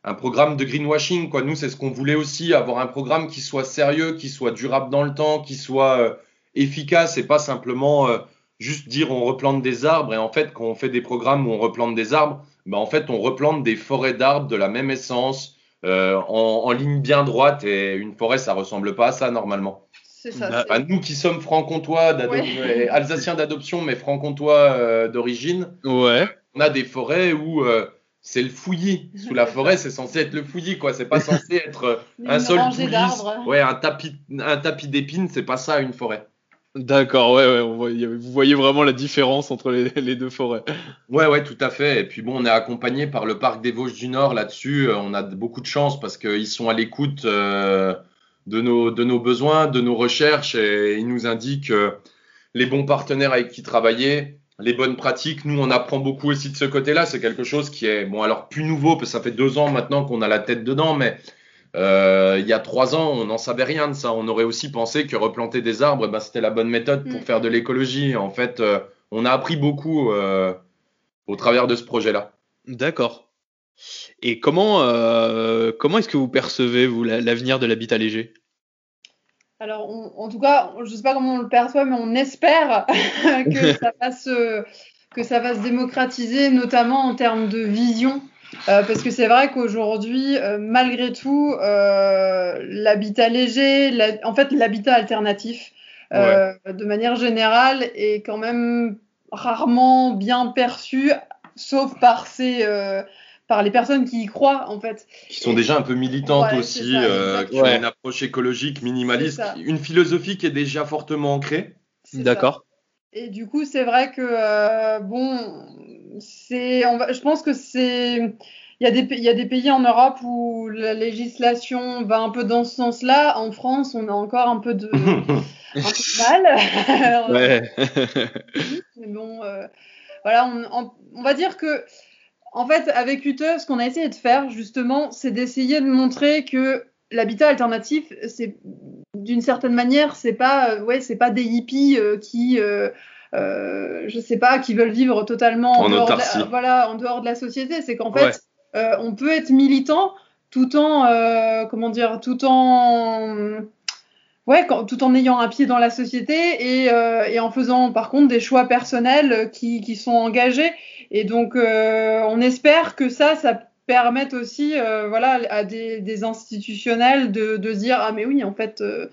un programme de greenwashing. Quoi. Nous, c'est ce qu'on voulait aussi, avoir un programme qui soit sérieux, qui soit durable dans le temps, qui soit euh, efficace et pas simplement euh, juste dire on replante des arbres. Et en fait, quand on fait des programmes où on replante des arbres, ben, en fait, on replante des forêts d'arbres de la même essence, euh, en, en ligne bien droite. Et une forêt, ça ressemble pas à ça normalement. C'est ça. Bah, nous qui sommes franc-comtois, Ouais. alsaciens d'adoption, mais franc-comtois euh, d'origine, Ouais. on a des forêts où euh, c'est le fouillis. Sous la forêt, c'est censé être le fouillis, quoi. C'est pas censé être euh, un sol d'arbres. Ouais, un tapis, un tapis d'épines, c'est pas ça une forêt. D'accord, ouais, ouais. on voit- vous voyez vraiment la différence entre les, les deux forêts. Ouais, ouais, tout à fait. Et puis bon, on est accompagné par le parc des Vosges du Nord là-dessus. Euh, On a beaucoup de chance parce qu'ils sont à l'écoute euh, de, nos, de nos besoins, de nos recherches et ils nous indiquent euh, les bons partenaires avec qui travailler, les bonnes pratiques. Nous, on apprend beaucoup aussi de ce côté-là. C'est quelque chose qui est, bon, alors plus nouveau parce que ça fait deux ans maintenant qu'on a la tête dedans, mais euh, il y a trois ans, on n'en savait rien de ça. On aurait aussi pensé que replanter des arbres, ben, c'était la bonne méthode pour Mm. faire de l'écologie. En fait, euh, on a appris beaucoup euh, au travers de ce projet-là. D'accord. Et comment, euh, comment est-ce que vous percevez, vous, la- l'avenir de l'habitat léger? Alors, on- en tout cas, je ne sais pas comment on le perçoit, mais on espère que, ça va se, que ça va se démocratiser, notamment en termes de vision. Euh, parce que c'est vrai qu'aujourd'hui, euh, malgré tout, euh, l'habitat léger, la- en fait, l'habitat alternatif, euh, de manière générale, est quand même rarement bien perçu, sauf par ces, euh, par les personnes qui y croient, en fait. Qui sont déjà un peu militantes Ouais, aussi, ça, euh, qui ont une approche écologique minimaliste, une philosophie qui est déjà fortement ancrée. D'accord. Et du coup, c'est vrai que euh, bon, c'est, on va, je pense que c'est, il y a des, il y a des pays en Europe où la législation va un peu dans ce sens-là. En France, on a encore un peu de, un peu de mal. Ouais. Mais bon, euh, voilà, on, on- on va dire que, en fait, avec Ute, ce qu'on a essayé de faire, justement, c'est d'essayer de montrer que l'habitat alternatif, c'est d'une certaine manière, c'est pas, euh, ouais, c'est pas des hippies euh, qui, euh, euh, je sais pas, qui veulent vivre totalement En dehors, de la, voilà, en dehors de la société. C'est qu'en fait, Ouais. on peut être militant tout en, comment dire, tout en Ouais, quand- tout en ayant un pied dans la société et, euh, et en faisant par contre des choix personnels qui, qui sont engagés. Et donc, euh, on espère que ça, ça permettent aussi, euh, voilà, à des, des institutionnels de, de se dire ah mais oui, en fait. euh,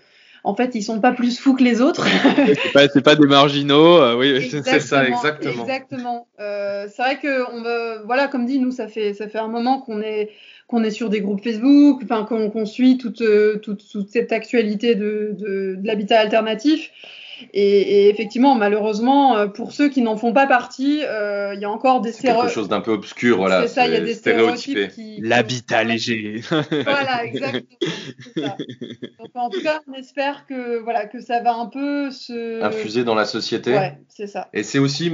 en fait, ils sont pas plus fous que les autres. C'est pas, pas des marginaux. euh, oui, c'est ça, exactement. Exactement. Euh, c'est vrai que on va, voilà, comme dit, nous, ça fait ça fait un moment qu'on est qu'on est sur des groupes Facebook, enfin qu'on qu'on suit toute, toute toute cette actualité de de, de l'habitat alternatif. Et, et effectivement, malheureusement, euh, pour ceux qui n'en font pas partie, euh, il y a encore des C'est quelque stéréotypes. chose d'un peu obscur, voilà. c'est ça, il y a des stéréotypes qui. L'habitat léger. Voilà, exactement. c'est ça. Donc, en tout cas, on espère que voilà que ça va un peu se. Infusé dans la société. Ouais, c'est ça. Et c'est aussi,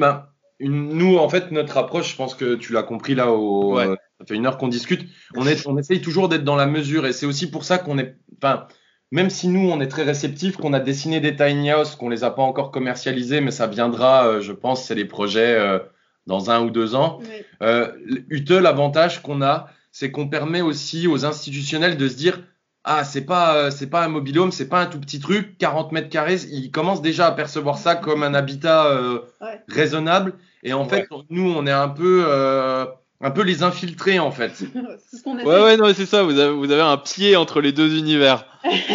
une, nous, en fait, notre approche, je pense que tu l'as compris là, au, Ouais. euh, ça fait une heure qu'on discute, on, est, on essaye toujours d'être dans la mesure. Et c'est aussi pour ça qu'on est, enfin, même si nous, on est très réceptifs, qu'on a dessiné des tiny house, qu'on les a pas encore commercialisés, mais ça viendra, euh, je pense, c'est les projets euh, dans un ou deux ans. Oui. Euh, UTE, l'avantage qu'on a, c'est qu'on permet aussi aux institutionnels de se dire ah c'est pas euh, c'est pas un mobilhome, c'est pas un tout petit truc, 40 mètres carrés, ils commencent déjà à percevoir ça comme un habitat euh, Ouais. raisonnable. Et en fait, nous on est un peu euh, un peu les infiltrés en fait. c'est ce qu'on essaie. Ouais, ouais, non, c'est ça. Vous avez, vous avez un pied entre les deux univers.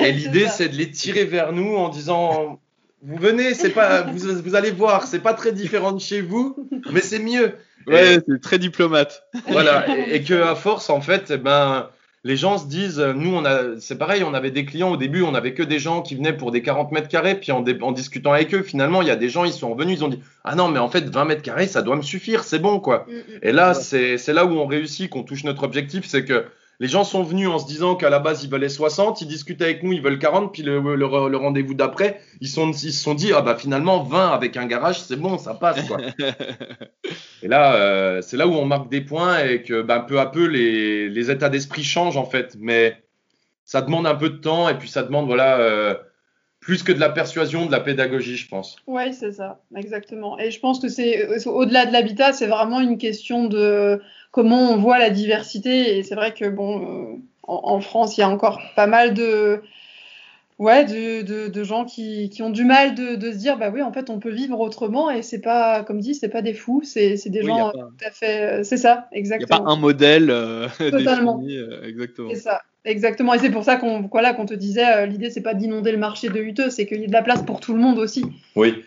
Et l'idée c'est de les tirer vers nous en disant vous venez, c'est pas vous, vous allez voir, c'est pas très différent de chez vous, mais c'est mieux. Ouais, c'est très diplomate. Voilà, et, et que à force, en fait, eh ben, les gens se disent, euh, nous, on a, c'est pareil, on avait des clients au début, on avait que des gens qui venaient pour des 40 mètres carrés, puis en, discutant avec eux, finalement, il y a des gens, ils sont revenus, ils ont dit, ah non, mais en fait, 20 mètres carrés, ça doit me suffire, c'est bon, quoi. Mm, mm. Et là, c'est, c'est là où on réussit, qu'on touche notre objectif, c'est que les gens sont venus en se disant qu'à la base, ils veulent 60, ils discutent avec nous, ils veulent 40, puis le, le, le rendez-vous d'après, ils, sont, ils se sont dit, ah bah finalement, 20 avec un garage, c'est bon, ça passe, quoi. Et là, euh, c'est là où on marque des points et que ben, peu à peu, les, les états d'esprit changent en fait. Mais ça demande un peu de temps et puis ça demande voilà, euh, plus que de la persuasion, de la pédagogie, je pense. Ouais, c'est ça, exactement. Et je pense que c'est au-delà de l'habitat, c'est vraiment une question de comment on voit la diversité. Et c'est vrai que bon, euh, en, en France, il y a encore pas mal de ouais de, de, de gens qui, qui ont du mal de, de se dire bah oui, en fait, on peut vivre autrement. Et c'est pas comme dit, c'est pas des fous, c'est c'est des Oui, gens pas- tout à fait. euh, C'est ça, Il n'y a exactement. pas un modèle euh, Totalement. défini. euh, exactement. C'est ça, exactement. Et c'est pour ça qu'on voilà, qu'on te disait, euh, l'idée c'est pas d'inonder le marché de Uteux, c'est qu'il y ait de la place pour tout le monde aussi. Oui.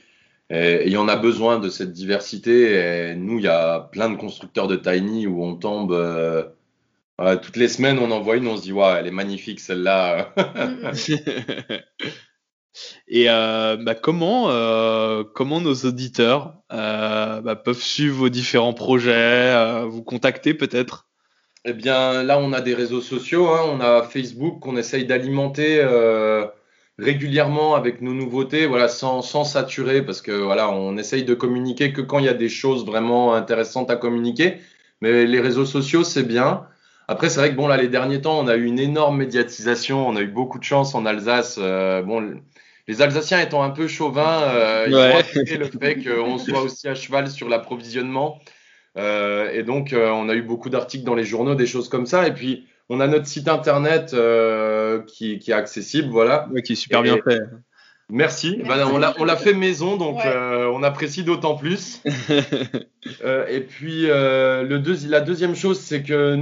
Et il y en a besoin de cette diversité. Et nous, il y a plein de constructeurs de Tiny où on tombe. euh, toutes les semaines, on en voit une, on se dit, ouais, elle est magnifique celle-là. Et euh, bah, comment, euh, comment nos auditeurs euh, bah, peuvent suivre vos différents projets, euh, vous contacter peut-être? Eh bien, là, on a des réseaux sociaux. hein. On a Facebook qu'on essaye d'alimenter euh, régulièrement avec nos nouveautés, voilà, sans, sans saturer, parce que voilà, on essaye de communiquer que quand il y a des choses vraiment intéressantes à communiquer. Mais les réseaux sociaux, c'est bien. Après, c'est vrai que bon, là, les derniers temps, on a eu une énorme médiatisation. On a eu beaucoup de chance en Alsace. Euh, bon, les Alsaciens étant un peu chauvins, euh, ils Ouais. ont accepté le fait qu'on soit aussi à cheval sur l'approvisionnement. Euh, et donc, euh, on a eu beaucoup d'articles dans les journaux, des choses comme ça. Et puis, on a notre site internet euh, qui, qui est accessible, voilà. Ouais, Qui est super Et- bien fait. Merci. Merci. Ben, on l'a on l'a fait maison, donc Ouais. euh, on apprécie d'autant plus. Euh, et puis, euh, le deuxi- la deuxième chose, c'est que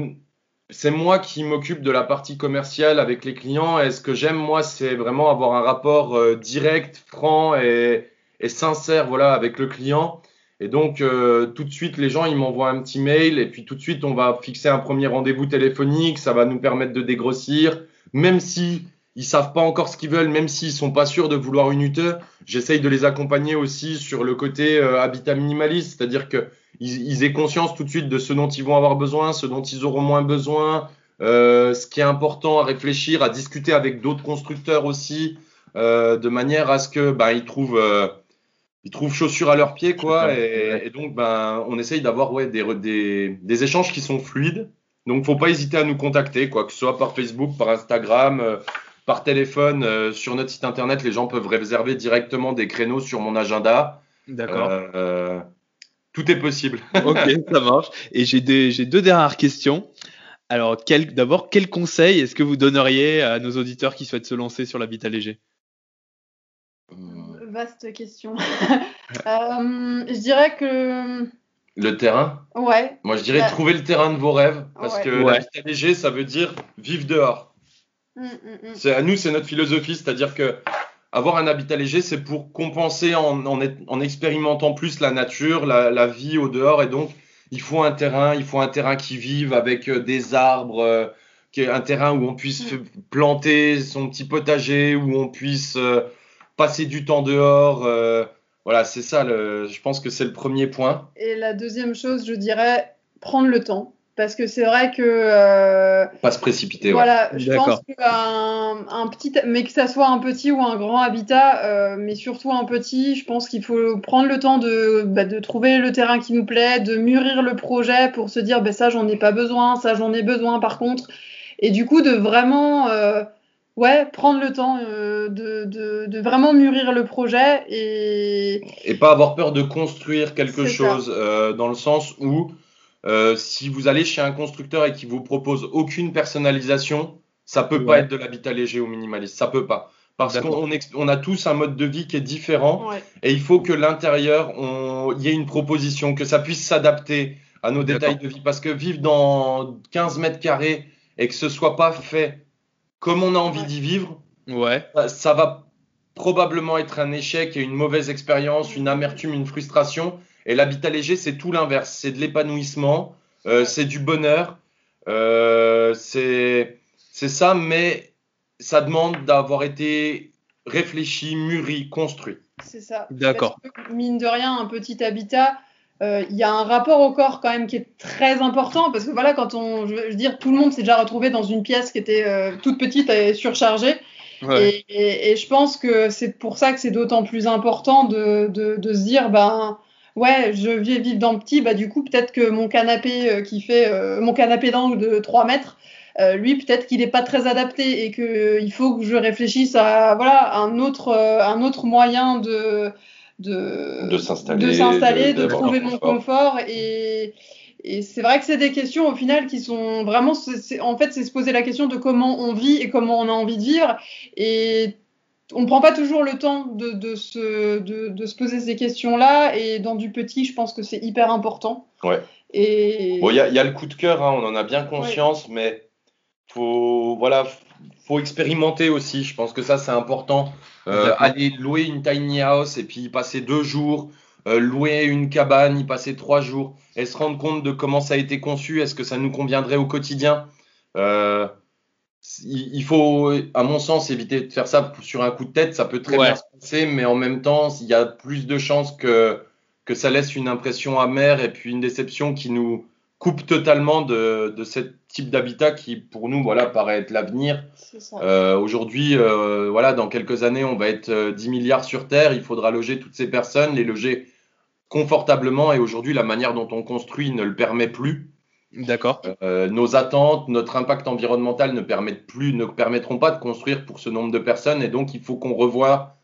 c'est moi qui m'occupe de la partie commerciale avec les clients. Et ce que j'aime, moi, c'est vraiment avoir un rapport euh, direct, franc et, et sincère voilà, avec le client. Et donc, euh, tout de suite, les gens, ils m'envoient un petit mail. Et puis, tout de suite, on va fixer un premier rendez-vous téléphonique. Ça va nous permettre de dégrossir. Même si ils savent pas encore ce qu'ils veulent, même s'ils sont pas sûrs de vouloir une UTE, j'essaye de les accompagner aussi sur le côté euh, habitat minimaliste, c'est-à-dire que ils, aient conscience tout de suite de ce dont ils vont avoir besoin, ce dont ils auront moins besoin, euh, ce qui est important à réfléchir, à discuter avec d'autres constructeurs aussi, euh, de manière à ce que ben ils trouvent euh, ils trouvent chaussures à leurs pieds quoi, et, donc ben on essaye d'avoir ouais des, des des échanges qui sont fluides. Donc faut pas hésiter à nous contacter quoi, que ce soit par Facebook, par Instagram. euh, par téléphone, euh, sur notre site internet, les gens peuvent réserver directement des créneaux sur mon agenda. D'accord. Euh, tout est possible. ok, ça marche. Et j'ai deux dernières questions. Alors, d'abord, quel conseil est-ce que vous donneriez à nos auditeurs qui souhaitent se lancer sur l'habitat léger? Vaste question. Euh, je dirais que Le terrain? Ouais. Moi, je dirais Ouais. trouver le terrain de vos rêves. Parce Ouais. que Ouais. l'habitat léger, ça veut dire vivre dehors. Mm, mm, mm. C'est à nous, c'est notre philosophie, c'est-à-dire que avoir un habitat léger, c'est pour compenser en, en, est- en expérimentant plus la nature, la, la vie au dehors, et donc il faut un terrain, il faut un terrain qui vive avec euh, des arbres, euh, un terrain où on puisse Mm. planter son petit potager, où on puisse euh, passer du temps dehors. euh, voilà, c'est ça. Le, je pense que c'est le premier point. Et la deuxième chose, je dirais prendre le temps. Parce que c'est vrai que euh, Pas se précipiter. ouais. Voilà, je D'accord. pense qu'un un petit, mais que ça soit un petit ou un grand habitat, euh, mais surtout un petit, je pense qu'il faut prendre le temps de, bah, de trouver le terrain qui nous plaît, de mûrir le projet pour se dire, bah, ça j'en ai pas besoin, ça j'en ai besoin par contre, et du coup de vraiment, euh, ouais, prendre le temps euh, de, de, de vraiment mûrir le projet et et pas avoir peur de construire quelque chose euh, dans le sens où euh, si vous allez chez un constructeur et qu'il vous propose aucune personnalisation, ça peut pas être de l'habitat léger ou minimaliste, ça peut pas. Parce qu'on on a tous un mode de vie qui est différent ouais, et il faut que l'intérieur, on- il y ait une proposition, que ça puisse s'adapter à nos détails de vie. Parce que vivre dans 15 mètres carrés et que ce soit pas fait comme on a envie Ouais. d'y vivre, Ouais. ça- ça va probablement être un échec et une mauvaise expérience, une amertume, une frustration. Et l'habitat léger, c'est tout l'inverse. C'est de l'épanouissement, euh, c'est du bonheur, euh, c'est ça, mais ça demande d'avoir été réfléchi, mûri, construit. c'est ça. D'accord. Mine de rien, un petit habitat, euh, il y a un rapport au corps quand même qui est très important parce que voilà, quand on, je veux dire, tout le monde s'est déjà retrouvé dans une pièce qui était euh, toute petite et surchargée. Ouais. Et, et- et je pense que c'est pour ça que c'est d'autant plus important de, de, de se dire, ben ouais, je vais vivre dans le petit, bah du coup peut-être que mon canapé euh, qui fait mon canapé d'angle de 3 mètres, euh, lui peut-être qu'il n'est pas très adapté et que euh, faut que je réfléchisse à voilà un autre euh, un autre moyen de de De s'installer, de, trouver mon confort. confort et et c'est vrai que c'est des questions au final qui sont vraiment, en fait, c'est se poser la question de comment on vit et comment on a envie de vivre. Et on ne prend pas toujours le temps de, de, se, de, de se poser ces questions-là. Et dans du petit, je pense que c'est hyper important. Ouais. Et Bon, il y, a- il y a le coup de cœur, hein, on en a bien conscience, mais faut voilà, faut expérimenter aussi. Je pense que ça c'est important. Euh, aller louer une tiny house et puis y passer deux jours, euh, louer une cabane, y passer trois jours, et se rendre compte de comment ça a été conçu. Est-ce que ça nous conviendrait au quotidien? Euh, il il faut, à mon sens, éviter de faire ça sur un coup de tête. Ça peut très Ouais. bien se passer, mais en même temps, il y a plus de chances que que ça laisse une impression amère et puis une déception qui nous coupe totalement de, de ce type d'habitat qui, pour nous, voilà, paraît être l'avenir. Euh, Aujourd'hui, euh, voilà, dans quelques années, on va être euh, 10 milliards sur Terre. Il faudra loger toutes ces personnes, les loger confortablement. Et aujourd'hui, la manière dont on construit ne le permet plus. D'accord. Euh, nos attentes, notre impact environnemental ne permettent plus, ne permettront pas de construire pour ce nombre de personnes. Et donc, il faut qu'on revoie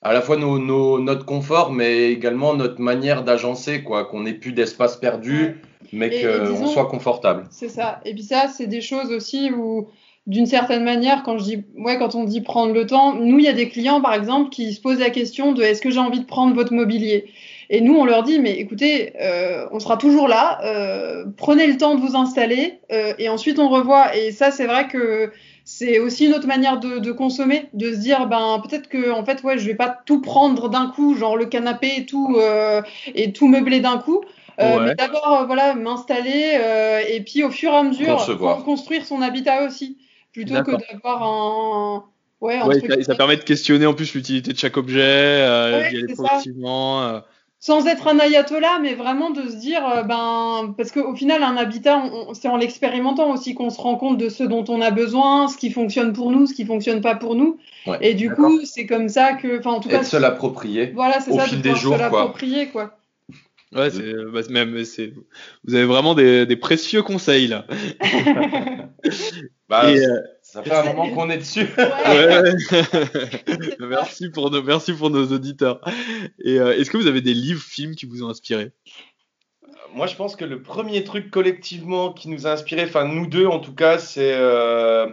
à la fois nos, nos- notre confort, mais également notre manière d'agencer, quoi, qu'on ait plus d'espace perdu, mais qu'on soit confortable. C'est ça. Et puis ça, c'est des choses aussi où, d'une certaine manière, quand je dis, ouais, quand on dit prendre le temps, nous, il y a des clients, par exemple, qui se posent la question de est-ce que j'ai envie de prendre votre mobilier? Et nous, on leur dit, mais écoutez, euh, on sera toujours là, euh, prenez le temps de vous installer, euh, et ensuite on revoit. Et ça, c'est vrai que c'est aussi une autre manière de, de consommer, de se dire, ben peut-être que, en fait, ouais, je vais pas tout prendre d'un coup, genre le canapé et tout, euh, et tout meubler d'un coup. Euh, Ouais. Mais d'abord, euh, voilà, m'installer euh, et puis au fur et à mesure, construire son habitat aussi, plutôt que d'avoir un. Ouais, un Ouais, truc- ça, ça permet de questionner en plus l'utilité de chaque objet, euh, Ouais, aller progressivement. euh. Sans être un ayatollah, mais vraiment de se dire, euh, ben, parce qu'au final, un habitat, c'est en l'expérimentant aussi qu'on se rend compte de ce dont on a besoin, ce qui fonctionne pour nous, ce qui fonctionne pas pour nous. Ouais. Et du coup, c'est comme ça que, enfin, en tout Et cas, se l'approprier. voilà, c'est au ça, fil de des jours, se quoi. l'approprier, quoi. Ouais, c'est, bah, même, c'est, vous avez vraiment des, des précieux conseils là. Bah, Et, euh, ça fait un moment qu'on est dessus. Ouais. ouais. merci pour nos, merci pour nos auditeurs. Et euh, est-ce que vous avez des livres, films qui vous ont inspiré? Moi, je pense que le premier truc collectivement qui nous a inspiré, enfin nous deux en tout cas, c'est euh,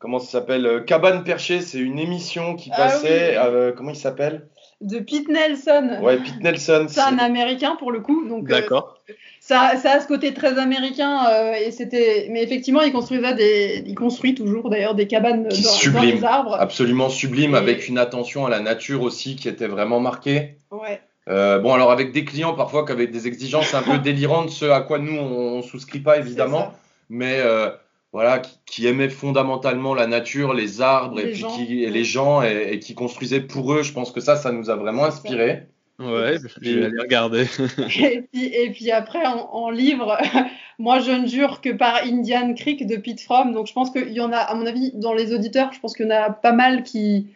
comment ça s'appelle? Euh, Cabane perchée. C'est une émission qui Ah passait. oui. euh, comment il s'appelle? De Pete Nelson. Ouais, Pete Nelson. C'est un Américain pour le coup, donc. euh, D'accord. ça, ça a ce côté très américain euh, et c'était. Mais effectivement, il construisait des, il construit toujours d'ailleurs des cabanes dans, dans les arbres. Absolument sublime, Et- avec une attention à la nature aussi qui était vraiment marquée. Ouais. Euh, bon, alors avec des clients parfois qui avaient des exigences un peu délirantes, ce à quoi nous on, on souscrit pas évidemment, mais voilà, qui, qui aimaient fondamentalement la nature, les arbres et Les puis gens. qui, et les gens et, et qui construisaient pour eux. Je pense que ça, ça nous a vraiment inspiré. Ouais, je vais aller regarder. Et puis, et puis après, en, en livre, moi je ne jure que par Indian Creek de Pete Fromm. Donc je pense qu'il y en a, à mon avis, dans les auditeurs, je pense qu'il y en a pas mal qui,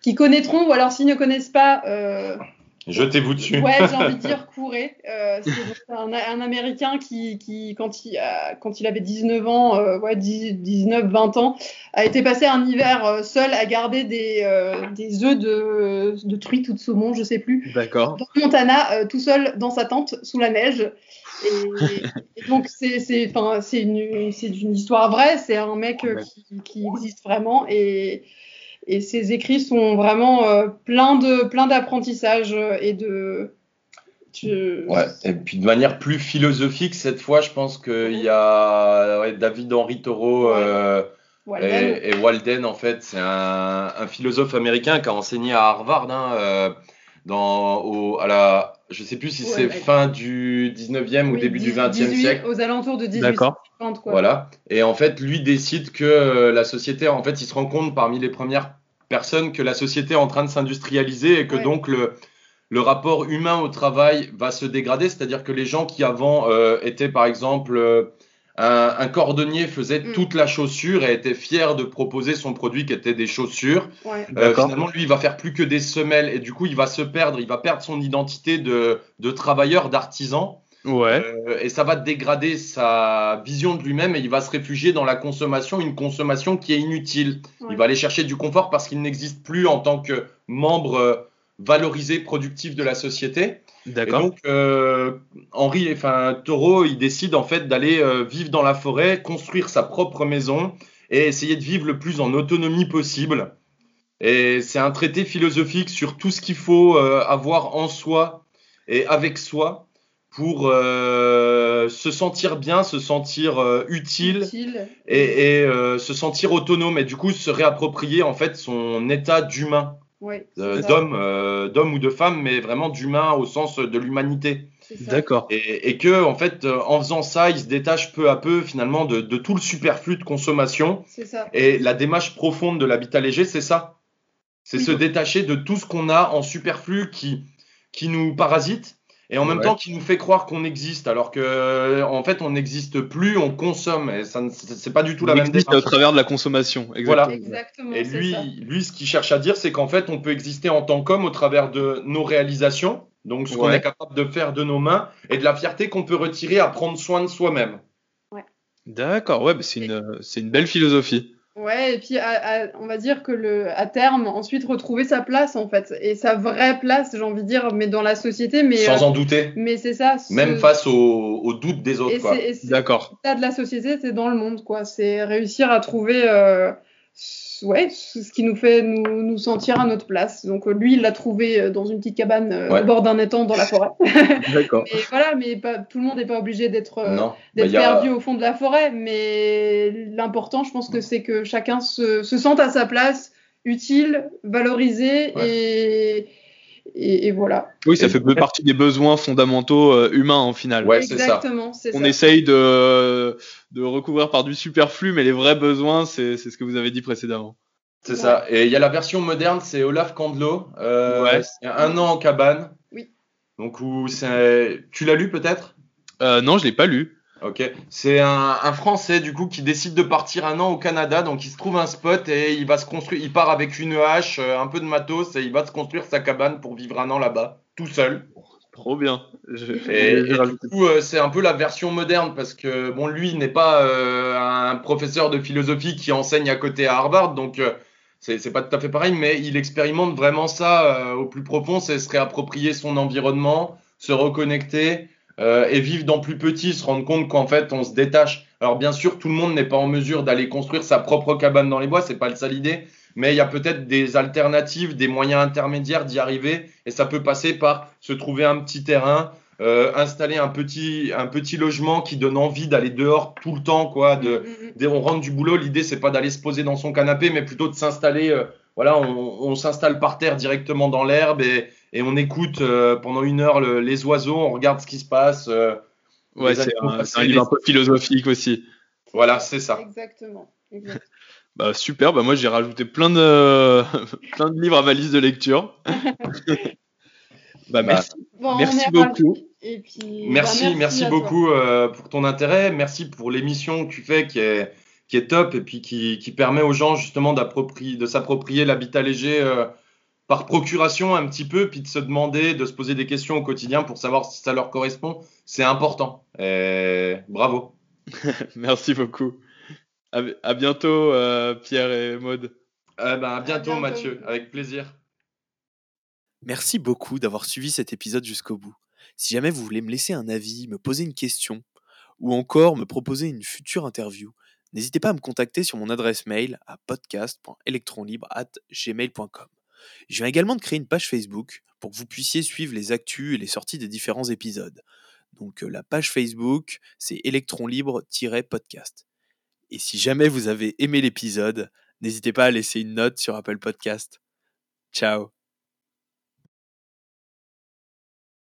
qui connaîtront, ou alors s'ils ne connaissent pas, euh, Jetez-vous dessus. ouais, j'ai envie de dire courez. Euh, c'est un, un Américain qui, qui quand, il a, quand il avait 19 ans, euh, ouais, 19-20 ans, a été passé un hiver euh, seul à garder des, euh, des œufs de, de truite ou de saumon, je sais plus D'accord. dans le Montana, euh, tout seul dans sa tente sous la neige. Et, et donc c'est une c'est une histoire vraie. C'est un mec qui, qui existe vraiment et et ses écrits sont vraiment euh, plein de plein d'apprentissage euh, et de je- Ouais, et puis de manière plus philosophique, cette fois, je pense qu'il y a ouais, David Henry Thoreau Ouais. euh, Walden. et, et Walden, en fait, c'est un, un philosophe américain qui a enseigné à Harvard, hein, euh, dans, au, à la, je sais plus si Ouais, c'est ouais. fin du 19e ou Oui, début du 10 20e 18 siècle. aux alentours de 1850 D'accord. quoi. Voilà. Et en fait, lui décide que euh, la société, en fait, il se rend compte parmi les premières personnes que la société est en train de s'industrialiser et que Ouais. donc le, le rapport humain au travail va se dégrader. C'est-à-dire que les gens qui avant euh, étaient, par exemple, euh, un, un cordonnier faisait Mm. toute la chaussure et était fier de proposer son produit qui était des chaussures. Ouais. Euh, finalement, lui, il va faire plus que des semelles et du coup, il va se perdre. Il va perdre son identité de, de travailleur, d'artisan. Ouais. Euh, et ça va dégrader sa vision de lui-même et il va se réfugier dans la consommation, une consommation qui est inutile. Ouais. Il va aller chercher du confort parce qu'il n'existe plus en tant que membre euh, valorisé, productif de la société. D'accord. donc, euh, Henri, enfin, Taureau, il décide en fait d'aller euh, vivre dans la forêt, construire sa propre maison et essayer de vivre le plus en autonomie possible. Et c'est un traité philosophique sur tout ce qu'il faut euh, avoir en soi et avec soi pour euh, se sentir bien, se sentir euh, utile Utile. et, et, euh, se sentir autonome et du coup se réapproprier en fait son état d'humain, Ouais, euh, euh, d'homme ou de femme, mais vraiment d'humain au sens de l'humanité. D'accord. Et, et que en fait, euh, en faisant ça, il se détache peu à peu finalement de, de tout le superflu de consommation. C'est ça. Et la démarche profonde de l'habitat léger, c'est ça. C'est Oui. se détacher de tout ce qu'on a en superflu qui, qui nous parasite et en même Ouais. temps qui nous fait croire qu'on existe, alors que en fait on n'existe plus, on consomme. Et ça, ne- c'est pas du tout la même existe démarche. au travers de la consommation. Voilà. Exactement. Et lui, ça. lui, ce qu'il cherche à dire, c'est qu'en fait, on peut exister en tant qu'homme au travers de nos réalisations, donc ce qu'on Ouais. est capable de faire de nos mains, et de la fierté qu'on peut retirer à prendre soin de soi-même. D'accord. Ouais, bah, c'est une, c'est une belle philosophie. Ouais, et puis à- à- on va dire que le, à terme, ensuite retrouver sa place en fait, et sa vraie place, j'ai envie de dire, mais dans la société, mais, Sans euh, en douter, mais c'est ça. ce- même face aux, aux doutes des autres. D'accord. ça de la société, c'est dans le monde, quoi. C'est réussir à trouver, euh, ouais, ce qui nous fait nous, nous sentir à notre place. Donc euh, lui, il l'a trouvé euh, dans une petite cabane euh, Ouais. au bord d'un étang dans la forêt. D'accord. Et voilà, mais pas, tout le monde n'est pas obligé d'être Bah, a- perdu au fond de la forêt, mais l'important, je pense que c'est que chacun se, se sente à sa place, utile, valorisé, Ouais. et, et, et voilà. Oui, ça Et- fait peu partie des besoins fondamentaux euh, humains en final. Ouais, c'est ça. On ça. essaye de, de recouvrir par du superflu, mais les vrais besoins, c'est ce que vous avez dit précédemment. C'est ça. Et il y a la version moderne, c'est Olaf Kandlo. Euh, Ouais. Un an en cabane. Oui. Donc où. Tu l'as lu peut-être? Euh, non, je l'ai pas lu. Ok. C'est un, un Français du coup qui décide de partir un an au Canada. Donc il se trouve un spot et il va se construire. Il part avec une hache, euh, un peu de matos et il va se construire sa cabane pour vivre un an là-bas, tout seul. Trop bien. Je- Et, je- et du coup, euh, c'est un peu la version moderne parce que bon, lui n'est pas euh, un professeur de philosophie qui enseigne à côté à Harvard, donc euh, c'est c'est pas tout à fait pareil, mais il expérimente vraiment ça euh, au plus profond, c'est se réapproprier son environnement, se reconnecter euh, et vivre dans plus petit, se rendre compte qu'en fait on se détache. Alors bien sûr, tout le monde n'est pas en mesure d'aller construire sa propre cabane dans les bois, c'est pas ça l'idée, mais il y a peut-être des alternatives, des moyens intermédiaires d'y arriver, et ça peut passer par se trouver un petit terrain, euh, installer un petit, un petit logement qui donne envie d'aller dehors tout le temps, quoi. De, Mm, mm, dès on rentre du boulot, l'idée c'est pas d'aller se poser dans son canapé, mais plutôt de s'installer. euh, voilà, on, on s'installe par terre directement dans l'herbe et, et on écoute euh, pendant une heure le- les oiseaux, on regarde ce qui se passe. euh, Ouais, c'est un, livre les- un peu philosophique aussi. Voilà, c'est ça. Exactement. exactement. Bah super, bah moi j'ai rajouté plein de plein de livres à ma liste de lecture. bah merci. Bon, Merci beaucoup. ravis. Et puis, Merci, bah, merci, toi. beaucoup euh, pour ton intérêt. Merci pour l'émission que tu fais qui est, qui est top et puis qui, qui permet aux gens justement de s'approprier l'habitat léger euh, par procuration un petit peu, puis de se demander, de se poser des questions au quotidien pour savoir si ça leur correspond. C'est important. Et bravo. Merci beaucoup. À, à bientôt euh, Pierre et Maude. Eh ben, à bientôt, bientôt. Mathieu, avec plaisir. Merci beaucoup d'avoir suivi cet épisode jusqu'au bout. Si jamais vous voulez me laisser un avis, me poser une question, ou encore me proposer une future interview, n'hésitez pas à me contacter sur mon adresse mail à podcast.electronlibre.gmail.com. Je viens également de créer une page Facebook pour que vous puissiez suivre les actus et les sorties des différents épisodes. Donc euh, la page Facebook, c'est Electron Libre-podcast. Et si jamais vous avez aimé l'épisode, n'hésitez pas à laisser une note sur Apple Podcast. Ciao